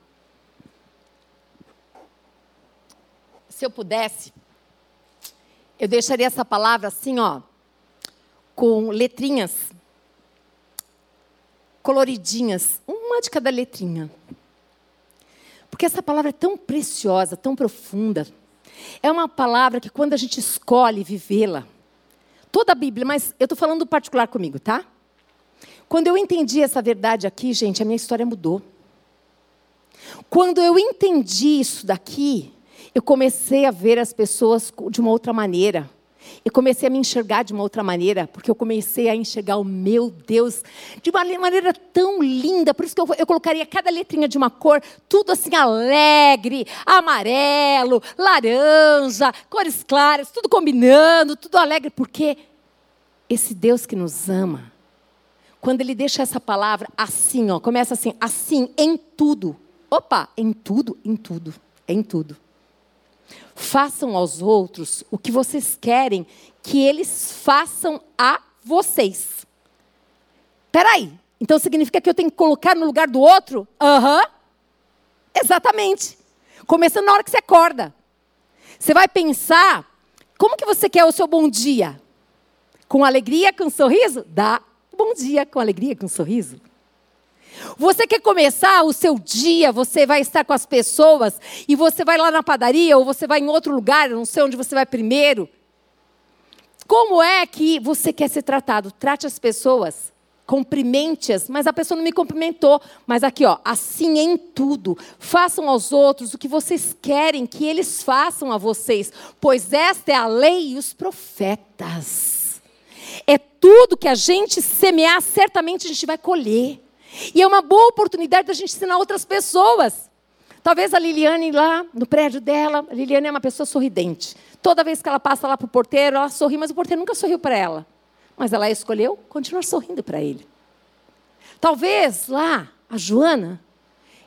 se eu pudesse, eu deixaria essa palavra assim, ó, com letrinhas coloridinhas, uma de cada letrinha. Porque essa palavra é tão preciosa, tão profunda. É uma palavra que quando a gente escolhe vivê-la, toda a Bíblia, mas eu estou falando particular comigo, tá? Quando eu entendi essa verdade aqui, gente, a minha história mudou. Quando eu entendi isso daqui, eu comecei a ver as pessoas de uma outra maneira. Eu comecei a me enxergar de uma outra maneira, porque eu comecei a enxergar o meu Deus de uma maneira tão linda. Por isso que eu, eu colocaria cada letrinha de uma cor, tudo assim alegre, amarelo, laranja, cores claras, tudo combinando, tudo alegre, porque esse Deus que nos ama, quando ele deixa essa palavra assim, ó, começa assim, assim, em tudo. Opa, em tudo, em tudo, em tudo. Façam aos outros o que vocês querem que eles façam a vocês. Peraí, então significa que eu tenho que colocar no lugar do outro? Aham. Uhum. Exatamente. Começando na hora que você acorda. Você vai pensar, como que você quer o seu bom dia? Com alegria, com sorriso? Dá bom dia com alegria, com sorriso. Você quer começar o seu dia, você vai estar com as pessoas e você vai lá na padaria ou você vai em outro lugar, não sei onde você vai primeiro. Como é que você quer ser tratado? Trate as pessoas, cumprimente-as, mas a pessoa não me cumprimentou. Mas aqui, ó, assim em tudo, façam aos outros o que vocês querem que eles façam a vocês, pois esta é a lei e os profetas. É tudo que a gente semear, certamente a gente vai colher. E é uma boa oportunidade da gente ensinar outras pessoas. Talvez a Liliane lá no prédio dela, a Liliane é uma pessoa sorridente. Toda vez que ela passa lá para o porteiro, ela sorri, mas o porteiro nunca sorriu para ela. Mas ela escolheu continuar sorrindo para ele. Talvez lá, a Joana,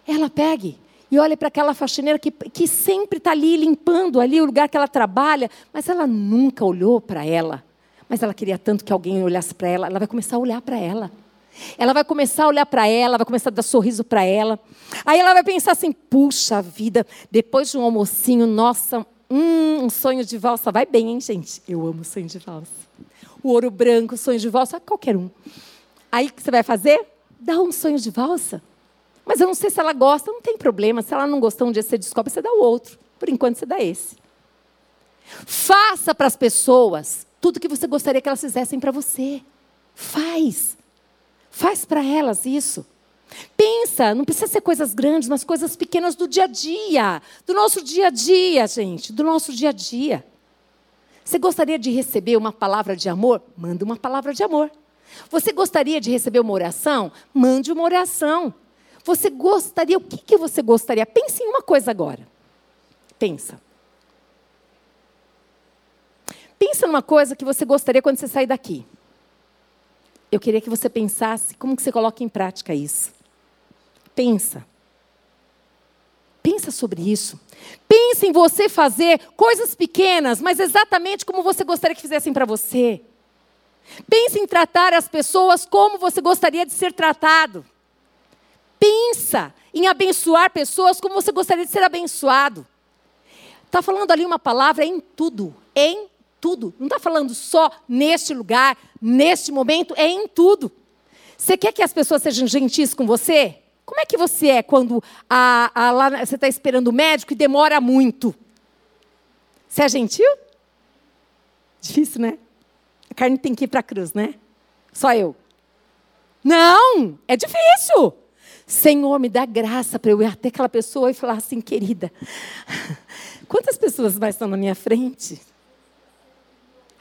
ela pegue e olhe para aquela faxineira que, que sempre está ali limpando ali o lugar que ela trabalha, mas ela nunca olhou para ela. Mas ela queria tanto que alguém olhasse para ela, ela vai começar a olhar para ela. Ela vai começar a olhar para ela, vai começar a dar sorriso para ela. Aí ela vai pensar assim: puxa vida, depois de um almocinho, nossa, hum, um sonho de valsa vai bem, hein, gente? Eu amo sonho de valsa. O ouro branco, sonho de valsa, qualquer um. Aí o que você vai fazer? Dá um sonho de valsa. Mas eu não sei se ela gosta, não tem problema. Se ela não gostar, um dia você descobre, você dá o outro. Por enquanto, você dá esse. Faça para as pessoas tudo que você gostaria que elas fizessem para você. Faz. Faz para elas isso. Pensa, não precisa ser coisas grandes, mas coisas pequenas do dia a dia, do nosso dia a dia, gente, do nosso dia a dia. Você gostaria de receber uma palavra de amor? Manda uma palavra de amor. Você gostaria de receber uma oração? Mande uma oração. Você gostaria, o que, que você gostaria? Pense em uma coisa agora. Pensa. Pensa numa coisa que você gostaria quando você sair daqui eu queria que você pensasse como que você coloca em prática isso. Pensa. Pensa sobre isso. Pense em você fazer coisas pequenas, mas exatamente como você gostaria que fizessem para você. Pense em tratar as pessoas como você gostaria de ser tratado. Pensa em abençoar pessoas como você gostaria de ser abençoado. Está falando ali uma palavra em tudo, em tudo. Não está falando só neste lugar, neste momento, é em tudo. Você quer que as pessoas sejam gentis com você? Como é que você é quando a, a, lá, você está esperando o médico e demora muito? Você é gentil? Difícil, né? A carne tem que ir para a cruz, né? Só eu. Não, é difícil. Senhor, me dá graça para eu ir até aquela pessoa e falar assim, querida, quantas pessoas mais estão na minha frente?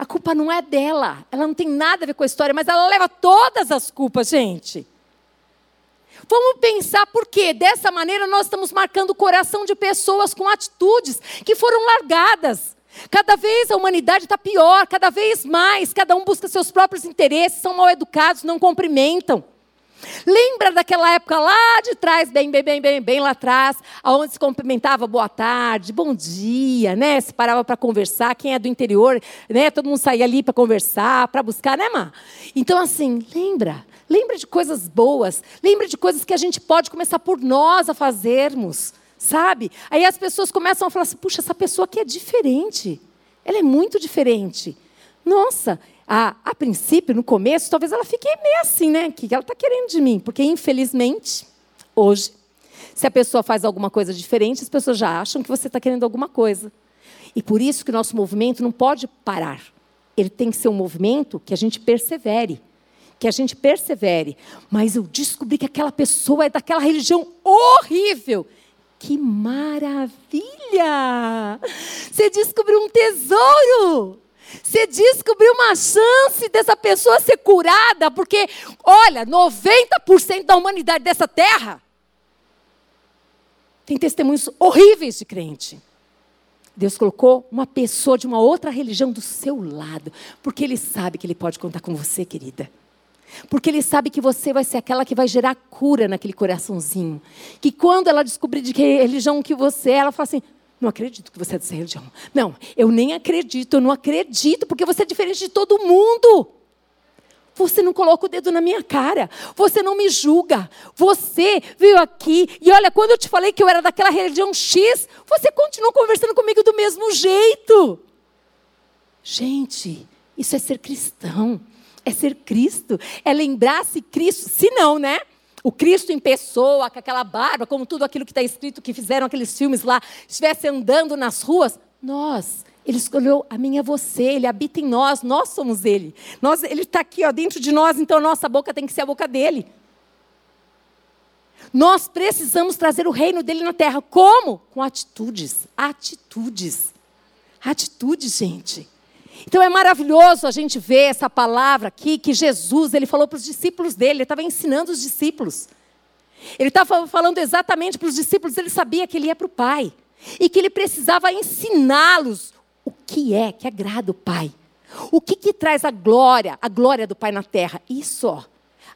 A culpa não é dela. Ela não tem nada a ver com a história, mas ela leva todas as culpas, gente. Vamos pensar por quê? Dessa maneira nós estamos marcando o coração de pessoas com atitudes que foram largadas. Cada vez a humanidade está pior, cada vez mais, cada um busca seus próprios interesses, são mal educados, não cumprimentam. Lembra daquela época lá de trás, bem, bem, bem, bem, bem lá atrás, aonde se cumprimentava boa tarde, bom dia, né? Se parava para conversar, quem é do interior, né? Todo mundo saía ali para conversar, para buscar, né, Má? Então, assim, lembra. Lembra de coisas boas, lembra de coisas que a gente pode começar por nós a fazermos, sabe? Aí as pessoas começam a falar assim: puxa, essa pessoa aqui é diferente. Ela é muito diferente. Nossa, a, a princípio, no começo, talvez ela fique meio assim, né? O que ela está querendo de mim? Porque, infelizmente, hoje, se a pessoa faz alguma coisa diferente, as pessoas já acham que você está querendo alguma coisa. E por isso que o nosso movimento não pode parar. Ele tem que ser um movimento que a gente persevere. Que a gente persevere. Mas eu descobri que aquela pessoa é daquela religião horrível. Que maravilha! Você descobriu um tesouro! Você descobriu uma chance dessa pessoa ser curada, porque, olha, 90% da humanidade dessa terra tem testemunhos horríveis de crente. Deus colocou uma pessoa de uma outra religião do seu lado, porque Ele sabe que Ele pode contar com você, querida. Porque Ele sabe que você vai ser aquela que vai gerar cura naquele coraçãozinho. Que quando ela descobrir de que religião que você é, ela fala assim: não acredito que você é dessa religião. Não, eu nem acredito, eu não acredito, porque você é diferente de todo mundo. Você não coloca o dedo na minha cara. Você não me julga. Você veio aqui e olha, quando eu te falei que eu era daquela religião X, você continuou conversando comigo do mesmo jeito. Gente, isso é ser cristão. É ser Cristo. É lembrar-se Cristo. Se não, né? O Cristo em pessoa, com aquela barba, como tudo aquilo que está escrito, que fizeram aqueles filmes lá, estivesse andando nas ruas, nós, ele escolheu a mim e a você, ele habita em nós, nós somos ele. Nós, ele está aqui ó, dentro de nós, então nossa boca tem que ser a boca dele. Nós precisamos trazer o reino dele na terra. Como? Com atitudes. Atitudes. Atitudes, gente. Então é maravilhoso a gente ver essa palavra aqui que Jesus ele falou para os discípulos dele, ele estava ensinando os discípulos. Ele estava falando exatamente para os discípulos, ele sabia que ele ia para o Pai e que ele precisava ensiná-los o que é que agrada o Pai. O que, que traz a glória, a glória do Pai na terra? Isso, ó.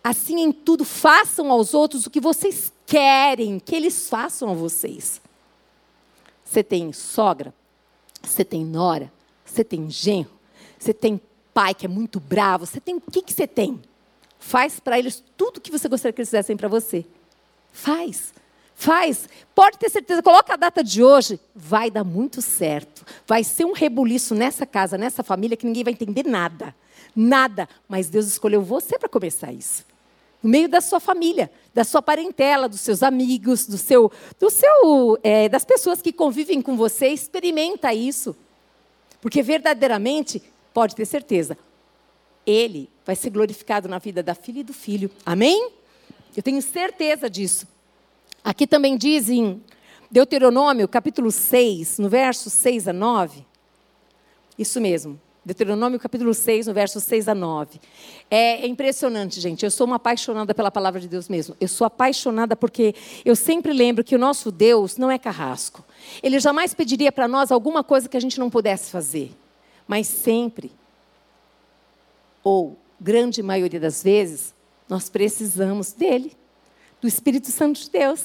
Assim em tudo, façam aos outros o que vocês querem que eles façam a vocês. Você tem sogra, você tem nora, você tem genro, você tem pai que é muito bravo, você tem o que, que você tem? Faz para eles tudo o que você gostaria que eles fizessem para você. Faz. Faz. Pode ter certeza, coloca a data de hoje, vai dar muito certo. Vai ser um rebuliço nessa casa, nessa família, que ninguém vai entender nada. Nada. Mas Deus escolheu você para começar isso. No meio da sua família, da sua parentela, dos seus amigos, do seu, do seu, é, das pessoas que convivem com você, experimenta isso. Porque verdadeiramente, pode ter certeza, ele vai ser glorificado na vida da filha e do filho. Amém? Eu tenho certeza disso. Aqui também diz em Deuteronômio, capítulo 6, no verso 6 a 9. Isso mesmo. Deuteronômio capítulo 6, no verso 6 a 9. É, é, impressionante, gente. Eu sou uma apaixonada pela palavra de Deus mesmo. Eu sou apaixonada porque eu sempre lembro que o nosso Deus não é carrasco. Ele jamais pediria para nós alguma coisa que a gente não pudesse fazer. Mas sempre, ou grande maioria das vezes, nós precisamos dele, do Espírito Santo de Deus.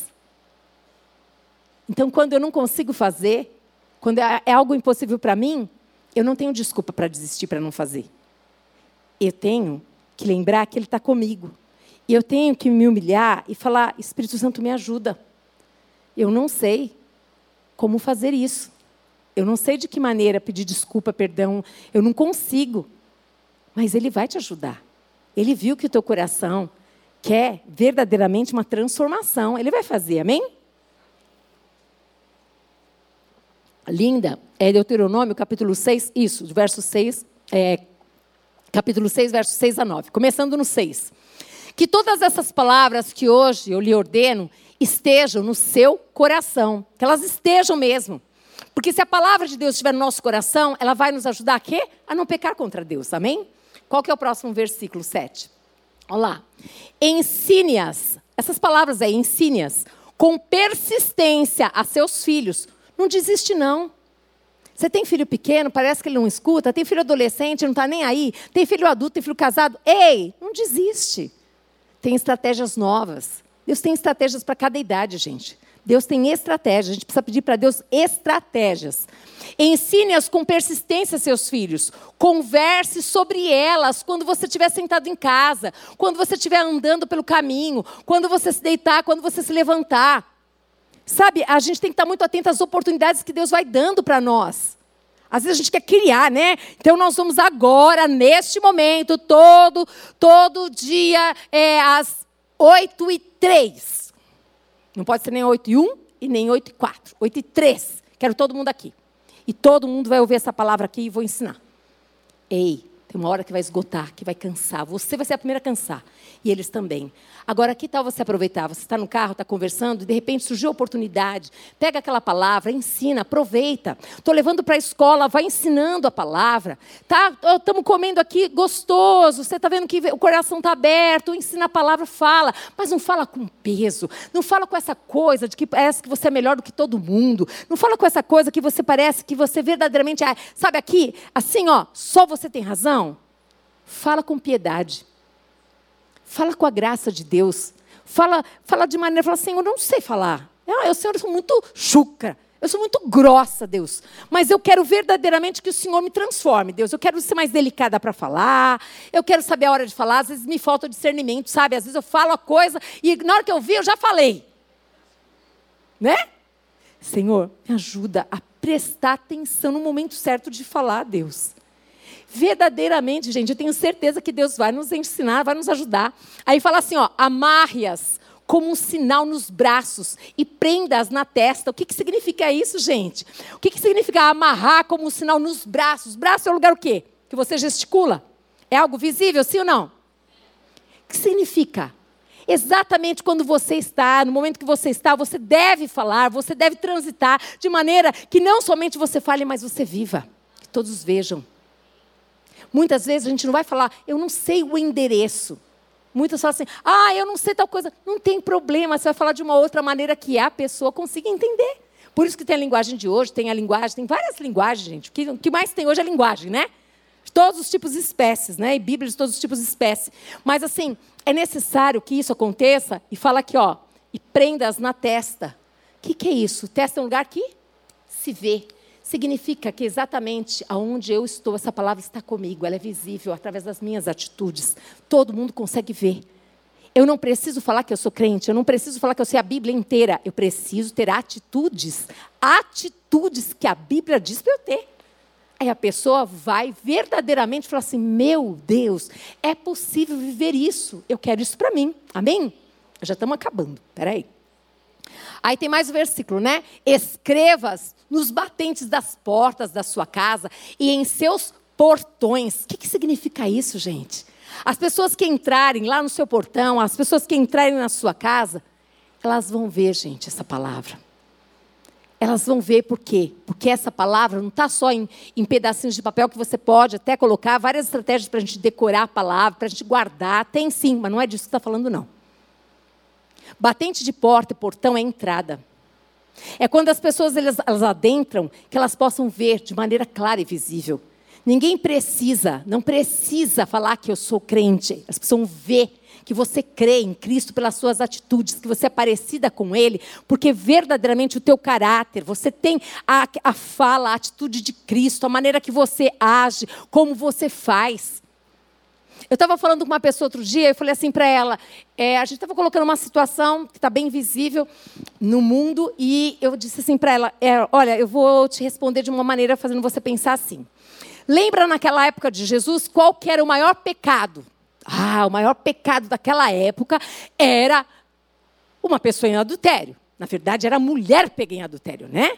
Então, quando eu não consigo fazer, quando é, é algo impossível para mim, eu não tenho desculpa para desistir, para não fazer. Eu tenho que lembrar que Ele está comigo. E eu tenho que me humilhar e falar: Espírito Santo, me ajuda. Eu não sei, como fazer isso. Eu não sei de que maneira pedir desculpa, perdão, eu não consigo. Mas Ele vai te ajudar. Ele viu que o teu coração quer verdadeiramente uma transformação. Ele vai fazer, amém? Linda, é Deuteronômio, capítulo 6, isso, verso 6, é, capítulo 6, verso 6 a 9. Começando no 6. Que todas essas palavras que hoje eu lhe ordeno estejam no seu coração, que elas estejam mesmo. Porque se a palavra de Deus estiver no nosso coração, ela vai nos ajudar a quê? A não pecar contra Deus, amém? Qual que é o próximo versículo 7? Olha lá. Ensine-as, essas palavras aí, ensine-as, com persistência a seus filhos. Não desiste, não. Você tem filho pequeno, parece que ele não escuta, tem filho adolescente, não está nem aí, tem filho adulto, tem filho casado. Ei, não desiste. tem estratégias novas. Deus tem estratégias para cada idade, gente. Deus tem estratégias. A gente precisa pedir para Deus estratégias. Ensine-as com persistência, seus filhos. Converse sobre elas quando você estiver sentado em casa, quando você estiver andando pelo caminho, quando você se deitar, quando você se levantar. Sabe, a gente tem que estar muito atento às oportunidades que Deus vai dando para nós. Às vezes a gente quer criar, né? Então nós vamos agora, neste momento, todo, todo dia, é, às 8 e 3. Não pode ser nem 8 e 1 e nem 8 e 4. 8 e 3. Quero todo mundo aqui. E todo mundo vai ouvir essa palavra aqui e vou ensinar. Ei, tem uma hora que vai esgotar, que vai cansar. Você vai ser a primeira a cansar. E eles também. Agora, que tal você aproveitar? Você está no carro, está conversando, e de repente surgiu a oportunidade. Pega aquela palavra, ensina, aproveita. Estou levando para a escola, vai ensinando a palavra. Tá? Estamos comendo aqui, gostoso. Você está vendo que o coração está aberto, ensina a palavra, fala. Mas não fala com peso. Não fala com essa coisa de que parece que você é melhor do que todo mundo. Não fala com essa coisa que você parece que você verdadeiramente é. Sabe aqui, assim, ó, só você tem razão. Fala com piedade. Fala com a graça de Deus. Fala, fala de maneira, fala assim, eu não sei falar. Ah, eu, Senhor, eu sou muito chucra. Eu sou muito grossa, Deus. Mas eu quero verdadeiramente que o Senhor me transforme, Deus. Eu quero ser mais delicada para falar. Eu quero saber a hora de falar. Às vezes me falta discernimento, sabe? Às vezes eu falo a coisa e na hora que eu vi, eu já falei. Né? Senhor, me ajuda a prestar atenção no momento certo de falar, Deus. Verdadeiramente, gente, eu tenho certeza que Deus vai nos ensinar, vai nos ajudar. Aí fala assim, ó, amarre-as como um sinal nos braços e prenda-as na testa. O que, que significa isso, gente? O que, que significa amarrar como um sinal nos braços? Braço é o lugar o quê? Que você gesticula. É algo visível, sim ou não? O que significa? Exatamente quando você está, no momento que você está, você deve falar, você deve transitar de maneira que não somente você fale, mas você viva. Que todos vejam. Muitas vezes a gente não vai falar, eu não sei o endereço. Muitas falam assim, ah, eu não sei tal coisa. Não tem problema, você vai falar de uma outra maneira que a pessoa consiga entender. Por isso que tem a linguagem de hoje, tem a linguagem, tem várias linguagens, gente. O que, o que mais tem hoje é a linguagem, né? Todos os tipos de espécies, né? E Bíblia de todos os tipos de espécies. Mas assim, é necessário que isso aconteça e fala aqui, ó, e prendas na testa. O que, que é isso? Testa é um lugar que se vê significa que exatamente aonde eu estou, essa palavra está comigo, ela é visível através das minhas atitudes. Todo mundo consegue ver. Eu não preciso falar que eu sou crente, eu não preciso falar que eu sei a Bíblia inteira. Eu preciso ter atitudes, atitudes que a Bíblia diz para eu ter. Aí a pessoa vai verdadeiramente falar assim: meu Deus, é possível viver isso. Eu quero isso para mim. Amém? Já estamos acabando. Peraí. Aí tem mais um versículo, né? Escrevas nos batentes das portas da sua casa e em seus portões. O que, que significa isso, gente? As pessoas que entrarem lá no seu portão, as pessoas que entrarem na sua casa, elas vão ver, gente, essa palavra. Elas vão ver por quê? Porque essa palavra não está só em, em, pedacinhos de papel que você pode até colocar várias estratégias para a gente decorar a palavra, para a gente guardar. Tem sim, mas não é disso que está falando, não. Batente de porta e portão é entrada. É quando as pessoas elas, elas adentram que elas possam ver de maneira clara e visível. Ninguém precisa, não precisa falar que eu sou crente. As pessoas ver que você crê em Cristo pelas suas atitudes, que você é parecida com Ele, porque verdadeiramente o teu caráter, você tem a, a fala, a atitude de Cristo, a maneira que você age, como você faz. Eu estava falando com uma pessoa outro dia, eu falei assim para ela, é, a gente estava colocando uma situação que está bem visível no mundo, e eu disse assim para ela, é, olha, eu vou te responder de uma maneira fazendo você pensar assim. Lembra naquela época de Jesus qual era o maior pecado? Ah, o maior pecado daquela época era uma pessoa em adultério. Na verdade, era a mulher pega em adultério, né?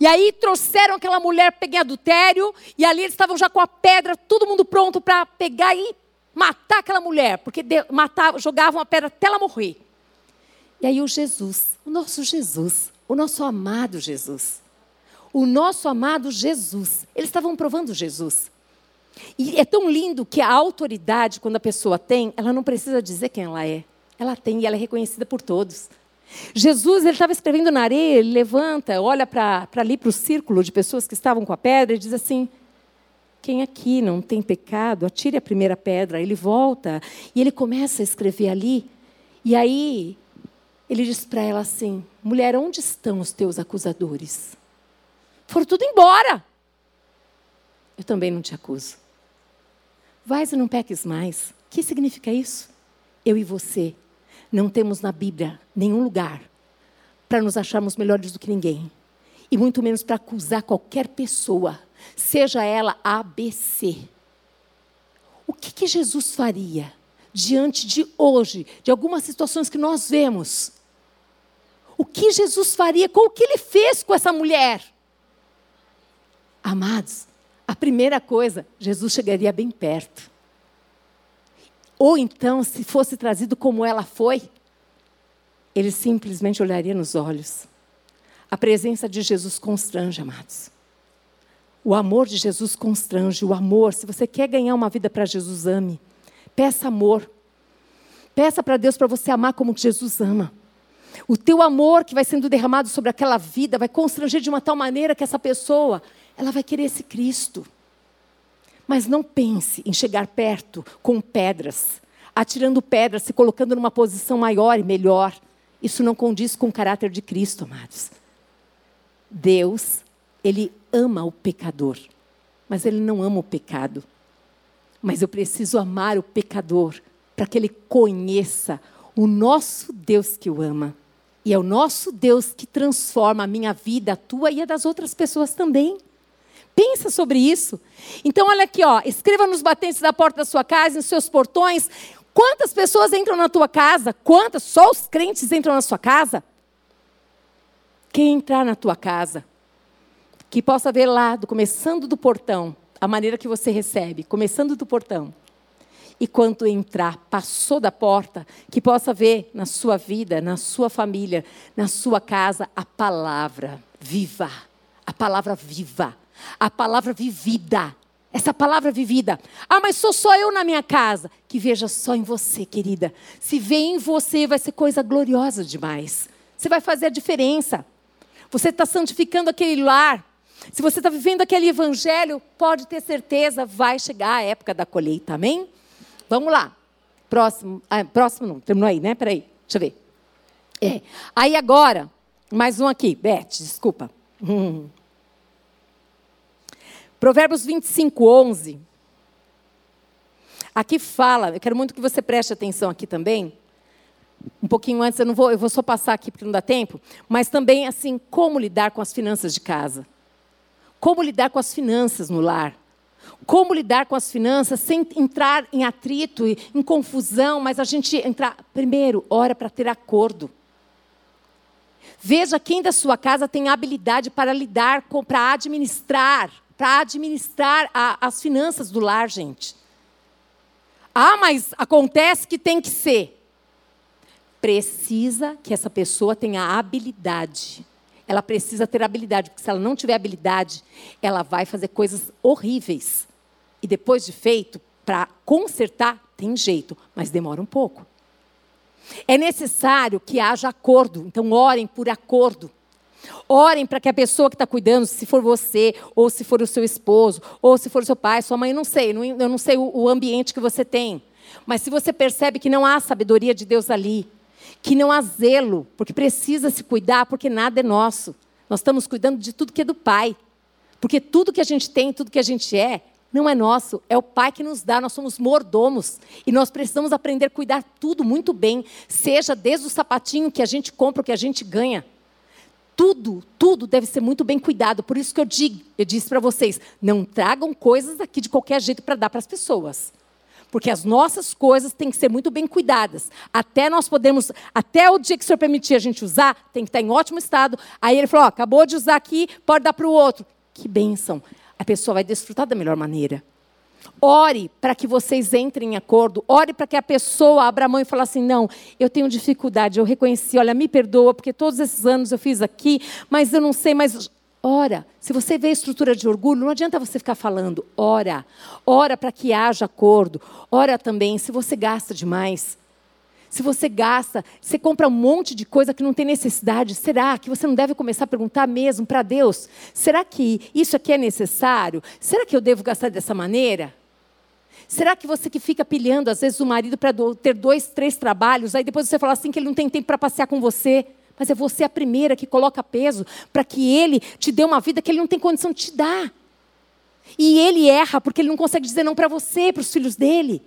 E aí trouxeram aquela mulher pega em adultério, e ali eles estavam já com a pedra, todo mundo pronto para pegar e matar aquela mulher, porque matava, jogavam a pedra até ela morrer. E aí o Jesus, o nosso Jesus, o nosso amado Jesus, o nosso amado Jesus, eles estavam provando Jesus. E é tão lindo que a autoridade, quando a pessoa tem, ela não precisa dizer quem ela é. Ela tem e ela é reconhecida por todos. Jesus, ele estava escrevendo na areia, ele levanta, olha para ali, para o círculo de pessoas que estavam com a pedra e diz assim: quem aqui não tem pecado, atire a primeira pedra. Ele volta e ele começa a escrever ali E aí, ele diz para ela assim: mulher, onde estão os teus acusadores? Foram tudo embora. Eu também não te acuso. Vais e não peques mais. O que significa isso? Eu e você não temos na Bíblia nenhum lugar para nos acharmos melhores do que ninguém. E muito menos para acusar qualquer pessoa, seja ela ABC. O que, que Jesus faria diante de hoje, de algumas situações que nós vemos? O que Jesus faria com o que ele fez com essa mulher? Amados, a primeira coisa, Jesus chegaria bem perto. Ou então, se fosse trazido como ela foi, ele simplesmente olharia nos olhos. A presença de Jesus constrange, amados. O amor de Jesus constrange. O amor, se você quer ganhar uma vida para Jesus, ame. Peça amor. Peça para Deus para você amar como Jesus ama. O teu amor que vai sendo derramado sobre aquela vida vai constranger de uma tal maneira que essa pessoa ela vai querer esse Cristo. Mas não pense em chegar perto com pedras, atirando pedras, se colocando numa posição maior e melhor. Isso não condiz com o caráter de Cristo, amados. Deus, Ele ama o pecador, mas Ele não ama o pecado. Mas eu preciso amar o pecador para que ele conheça o nosso Deus que o ama. E é o nosso Deus que transforma a minha vida, a tua e a das outras pessoas também. Pensa sobre isso. Então, olha aqui, ó, escreva nos batentes da porta da sua casa, nos seus portões. Quantas pessoas entram na tua casa? Quantas? Só os crentes entram na sua casa? Quem entrar na tua casa, que possa ver lá, do começando do portão, a maneira que você recebe, começando do portão. E quando entrar, passou da porta, que possa ver na sua vida, na sua família, na sua casa, a palavra viva. A palavra viva a palavra vivida. Essa palavra vivida. Ah, mas sou só eu na minha casa. Que veja só em você, querida. Se vê em você, vai ser coisa gloriosa demais. Você vai fazer a diferença. Você está santificando aquele lar. Se você está vivendo aquele evangelho, pode ter certeza, vai chegar a época da colheita. Amém? Vamos lá. Próximo. Ah, próximo não. Terminou aí, né? Peraí. Deixa eu ver. É. Aí agora, mais um aqui. Beth, desculpa. Hum. Provérbios 25, 11. Aqui fala, eu quero muito que você preste atenção aqui também. Um pouquinho antes, eu não vou, eu vou só passar aqui porque não dá tempo, mas também assim, como lidar com as finanças de casa. Como lidar com as finanças no lar. Como lidar com as finanças sem entrar em atrito, em confusão, mas a gente entrar. Primeiro, ora para ter acordo. Veja quem da sua casa tem habilidade para lidar, para administrar para administrar a, as finanças do lar, gente. Ah, mas acontece que tem que ser. Precisa que essa pessoa tenha habilidade. Ela precisa ter habilidade, porque se ela não tiver habilidade, ela vai fazer coisas horríveis. E depois de feito, para consertar, tem jeito, mas demora um pouco. É necessário que haja acordo, então orem por acordo. Orem para que a pessoa que está cuidando, se for você, ou se for o seu esposo, ou se for o seu pai, sua mãe, não sei, eu não sei o ambiente que você tem. Mas se você percebe que não há sabedoria de Deus ali, que não há zelo, porque precisa se cuidar, porque nada é nosso. Nós estamos cuidando de tudo que é do Pai. Porque tudo que a gente tem, tudo que a gente é, não é nosso, é o Pai que nos dá, nós somos mordomos. E nós precisamos aprender a cuidar tudo muito bem, seja desde o sapatinho que a gente compra, o que a gente ganha, tudo, tudo deve ser muito bem cuidado. Por isso que eu, digo, eu disse para vocês: não tragam coisas aqui de qualquer jeito para dar para as pessoas. Porque as nossas coisas têm que ser muito bem cuidadas. Até nós podemos, até o dia que o Senhor permitir a gente usar, tem que estar em ótimo estado. Aí ele falou: acabou de usar aqui, pode dar para o outro. Que bênção. A pessoa vai desfrutar da melhor maneira. Ore para que vocês entrem em acordo. Ore para que a pessoa abra a mão e fale assim: não, eu tenho dificuldade, eu reconheci, olha, me perdoa, porque todos esses anos eu fiz aqui, mas eu não sei, mas. Ora, se você vê estrutura de orgulho, não adianta você ficar falando. Ora, ora para que haja acordo. Ora também, se você gasta demais, se você gasta, você compra um monte de coisa que não tem necessidade, será que você não deve começar a perguntar mesmo para Deus? Será que isso aqui é necessário? Será que eu devo gastar dessa maneira? Será que você que fica pilhando, às vezes, o marido para ter dois, três trabalhos, aí depois você fala assim que ele não tem tempo para passear com você? Mas é você a primeira que coloca peso para que ele te dê uma vida que ele não tem condição de te dar. E ele erra porque ele não consegue dizer não para você, para os filhos dele.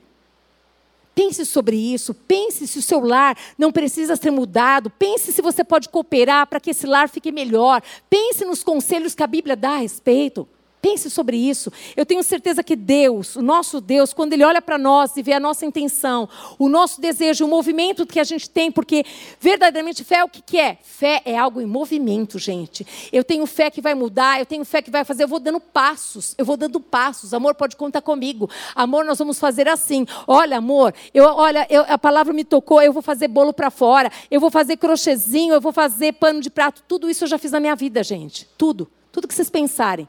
Pense sobre isso, pense se o seu lar não precisa ser mudado, pense se você pode cooperar para que esse lar fique melhor, pense nos conselhos que a Bíblia dá a respeito. Pense sobre isso. Eu tenho certeza que Deus, o nosso Deus, quando Ele olha para nós e vê a nossa intenção, o nosso desejo, o movimento que a gente tem, porque verdadeiramente fé é o que, que é? Fé é algo em movimento, gente. Eu tenho fé que vai mudar, eu tenho fé que vai fazer, eu vou dando passos, eu vou dando passos. Amor, pode contar comigo. Amor, nós vamos fazer assim. Olha, amor, eu, olha, eu, a palavra me tocou, eu vou fazer bolo para fora, eu vou fazer crochêzinho, eu vou fazer pano de prato. Tudo isso eu já fiz na minha vida, gente. Tudo. Tudo que vocês pensarem.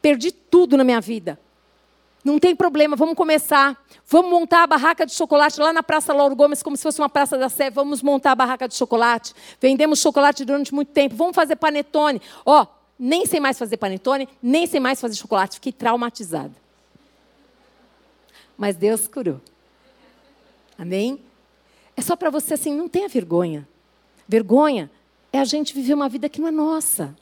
Perdi tudo na minha vida. Não tem problema, vamos começar. Vamos montar a barraca de chocolate lá na Praça Lauro Gomes, como se fosse uma praça da Sé. Vamos montar a barraca de chocolate. Vendemos chocolate durante muito tempo. Vamos fazer panetone. Ó, oh, nem sei mais fazer panetone, nem sei mais fazer chocolate. Fiquei traumatizada. Mas Deus curou. Amém? É só para você assim, não tenha vergonha. Vergonha é a gente viver uma vida que não é nossa.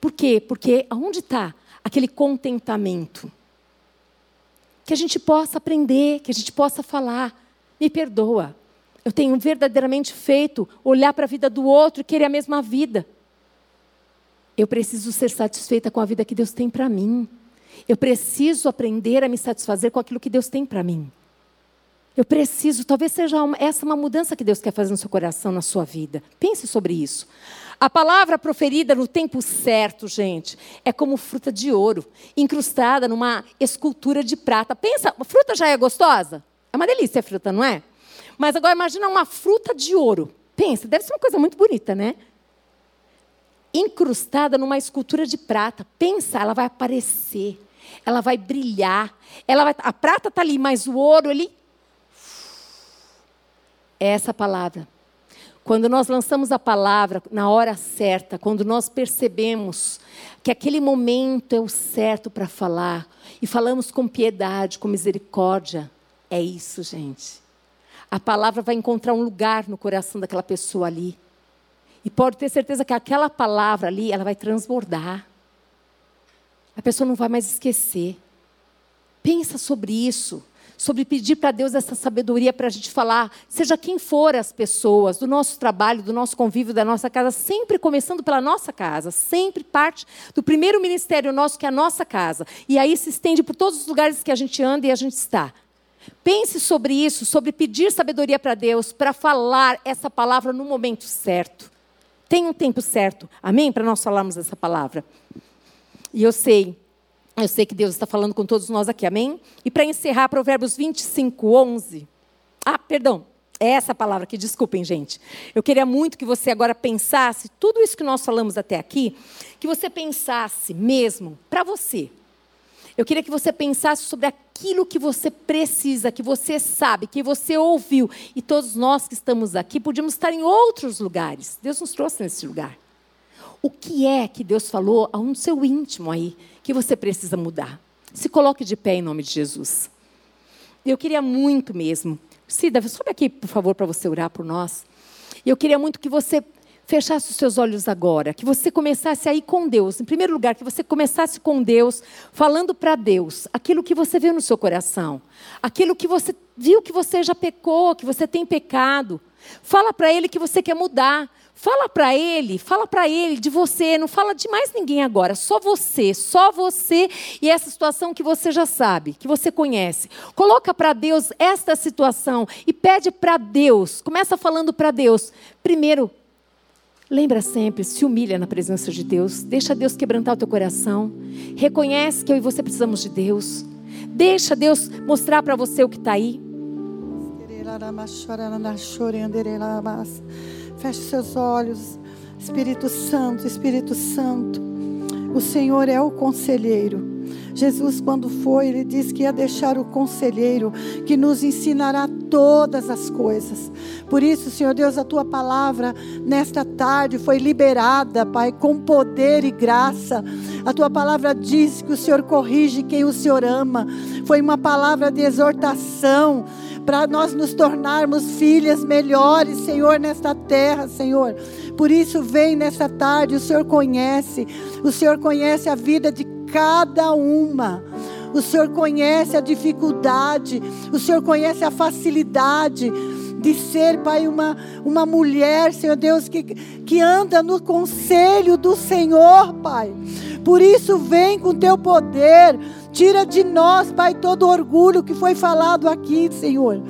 Por quê? Porque aonde está aquele contentamento. Que a gente possa aprender, que a gente possa falar. Me perdoa. Eu tenho verdadeiramente feito olhar para a vida do outro e querer a mesma vida. Eu preciso ser satisfeita com a vida que Deus tem para mim. Eu preciso aprender a me satisfazer com aquilo que Deus tem para mim. Eu preciso, talvez seja uma, essa uma mudança que Deus quer fazer no seu coração, na sua vida. Pense sobre isso. A palavra proferida no tempo certo, gente, é como fruta de ouro, incrustada numa escultura de prata. Pensa, a fruta já é gostosa? É uma delícia a fruta, não é? Mas agora imagina uma fruta de ouro. Pensa, deve ser uma coisa muito bonita, né? Incrustada numa escultura de prata. Pensa, ela vai aparecer, ela vai brilhar, ela vai, a prata está ali, mas o ouro ele é essa palavra. Quando nós lançamos a palavra na hora certa, quando nós percebemos que aquele momento é o certo para falar, e falamos com piedade, com misericórdia, é isso, gente. A palavra vai encontrar um lugar no coração daquela pessoa ali. E pode ter certeza que aquela palavra ali, ela vai transbordar. A pessoa não vai mais esquecer. Pensa sobre isso sobre pedir para Deus essa sabedoria para a gente falar, seja quem for as pessoas, do nosso trabalho, do nosso convívio, da nossa casa, sempre começando pela nossa casa, sempre parte do primeiro ministério nosso, que é a nossa casa. E aí se estende por todos os lugares que a gente anda e a gente está. Pense sobre isso, sobre pedir sabedoria para Deus, para falar essa palavra no momento certo. Tem um tempo certo, amém? Para nós falarmos essa palavra. E eu sei eu sei que Deus está falando com todos nós aqui, amém? E para encerrar, Provérbios 25, 11. Ah, perdão, é essa palavra aqui, desculpem, gente. Eu queria muito que você agora pensasse, tudo isso que nós falamos até aqui, que você pensasse mesmo para você. Eu queria que você pensasse sobre aquilo que você precisa, que você sabe, que você ouviu. E todos nós que estamos aqui podíamos estar em outros lugares. Deus nos trouxe nesse lugar. O que é que Deus falou a um seu íntimo aí que você precisa mudar? Se coloque de pé em nome de Jesus. Eu queria muito mesmo. Cida, sobe aqui, por favor, para você orar por nós. Eu queria muito que você fechasse os seus olhos agora, que você começasse a ir com Deus. Em primeiro lugar, que você começasse com Deus, falando para Deus aquilo que você viu no seu coração, aquilo que você viu que você já pecou, que você tem pecado. Fala para Ele que você quer mudar. Fala para ele, fala para ele de você, não fala de mais ninguém agora, só você, só você e essa situação que você já sabe, que você conhece. Coloca para Deus esta situação e pede para Deus. Começa falando para Deus. Primeiro, lembra sempre, se humilha na presença de Deus, deixa Deus quebrantar o teu coração. Reconhece que eu e você precisamos de Deus. Deixa Deus mostrar para você o que está aí. Feche seus olhos. Espírito Santo, Espírito Santo. O Senhor é o conselheiro. Jesus, quando foi, ele disse que ia deixar o conselheiro que nos ensinará todas as coisas. Por isso, Senhor Deus, a tua palavra nesta tarde foi liberada, Pai, com poder e graça. A tua palavra diz que o Senhor corrige quem o Senhor ama. Foi uma palavra de exortação para nós nos tornarmos filhas melhores, Senhor, nesta terra, Senhor. Por isso, vem nessa tarde, o Senhor conhece, o Senhor conhece a vida de cada uma. O Senhor conhece a dificuldade, o Senhor conhece a facilidade de ser, Pai, uma, uma mulher, Senhor Deus, que, que anda no conselho do Senhor, Pai. Por isso, vem com teu poder, tira de nós, Pai, todo orgulho que foi falado aqui, Senhor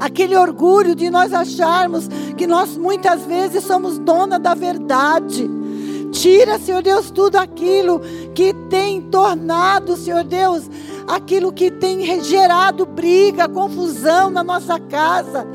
aquele orgulho de nós acharmos que nós muitas vezes somos dona da verdade. Tira, Senhor Deus, tudo aquilo que tem tornado, Senhor Deus, aquilo que tem gerado briga, confusão na nossa casa.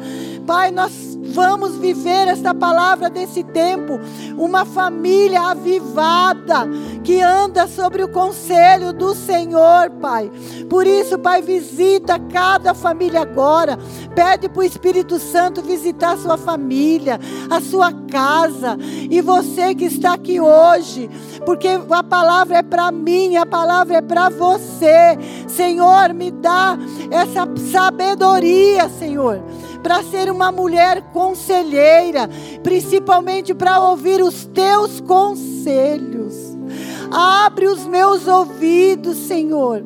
Pai, nós vamos viver esta palavra desse tempo. Uma família avivada que anda sobre o conselho do Senhor, Pai. Por isso, Pai, visita cada família agora. Pede para o Espírito Santo visitar a sua família, a sua casa. E você que está aqui hoje, porque a palavra é para mim, a palavra é para você. Senhor, me dá essa sabedoria, Senhor para ser uma mulher conselheira, principalmente para ouvir os teus conselhos. Abre os meus ouvidos, Senhor,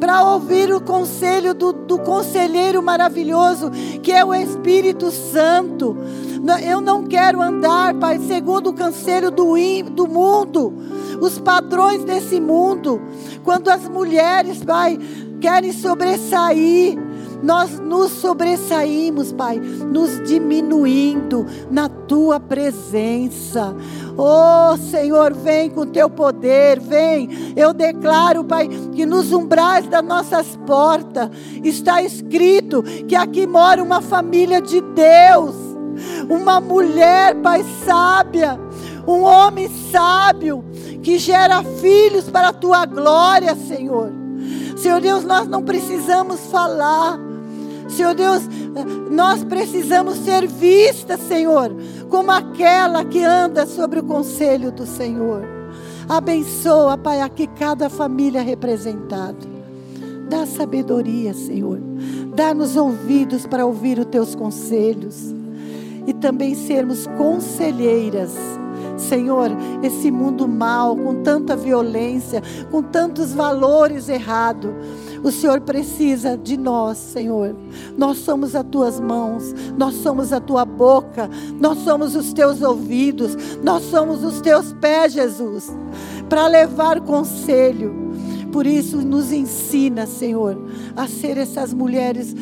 para ouvir o conselho do, do conselheiro maravilhoso, que é o Espírito Santo. Eu não quero andar, Pai, segundo o conselho do, do mundo, os padrões desse mundo. Quando as mulheres, Pai, querem sobressair, nós nos sobressaímos, Pai, nos diminuindo na tua presença. Oh, Senhor, vem com teu poder, vem. Eu declaro, Pai, que nos umbrais das nossas portas está escrito que aqui mora uma família de Deus, uma mulher, Pai, sábia, um homem sábio que gera filhos para a tua glória, Senhor. Senhor Deus, nós não precisamos falar, Senhor Deus, nós precisamos ser vistas, Senhor, como aquela que anda sobre o conselho do Senhor. Abençoa, Pai, aqui cada família representada. Dá sabedoria, Senhor. Dá-nos ouvidos para ouvir os teus conselhos. E também sermos conselheiras. Senhor, esse mundo mal, com tanta violência, com tantos valores errados. O Senhor precisa de nós, Senhor. Nós somos as tuas mãos, nós somos a tua boca, nós somos os teus ouvidos, nós somos os teus pés, Jesus, para levar conselho. Por isso, nos ensina, Senhor, a ser essas mulheres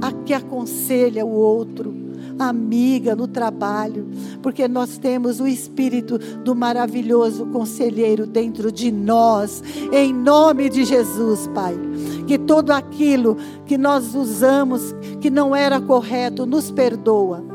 a que aconselha o outro amiga no trabalho, porque nós temos o espírito do maravilhoso conselheiro dentro de nós, em nome de Jesus, Pai. Que tudo aquilo que nós usamos que não era correto, nos perdoa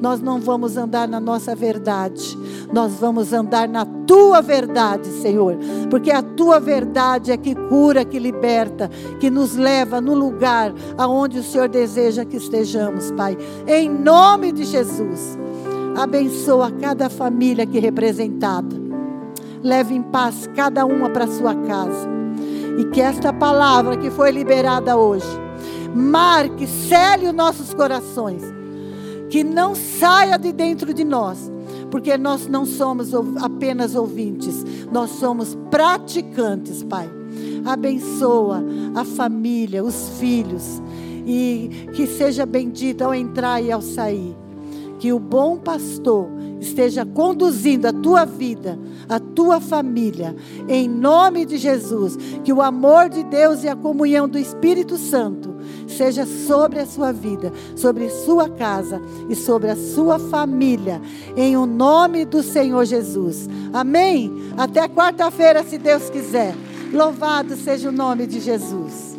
nós não vamos andar na nossa verdade, nós vamos andar na tua verdade, Senhor, porque a tua verdade é que cura, que liberta, que nos leva no lugar aonde o Senhor deseja que estejamos, Pai. Em nome de Jesus, abençoa cada família aqui representada. Leve em paz cada uma para sua casa. E que esta palavra que foi liberada hoje marque, cele os nossos corações que não saia de dentro de nós, porque nós não somos apenas ouvintes, nós somos praticantes, Pai. Abençoa a família, os filhos, e que seja bendito ao entrar e ao sair. Que o bom pastor esteja conduzindo a tua vida, a tua família, em nome de Jesus. Que o amor de Deus e a comunhão do Espírito Santo seja sobre a sua vida, sobre sua casa e sobre a sua família, em o nome do Senhor Jesus. Amém? Até quarta-feira, se Deus quiser. Louvado seja o nome de Jesus.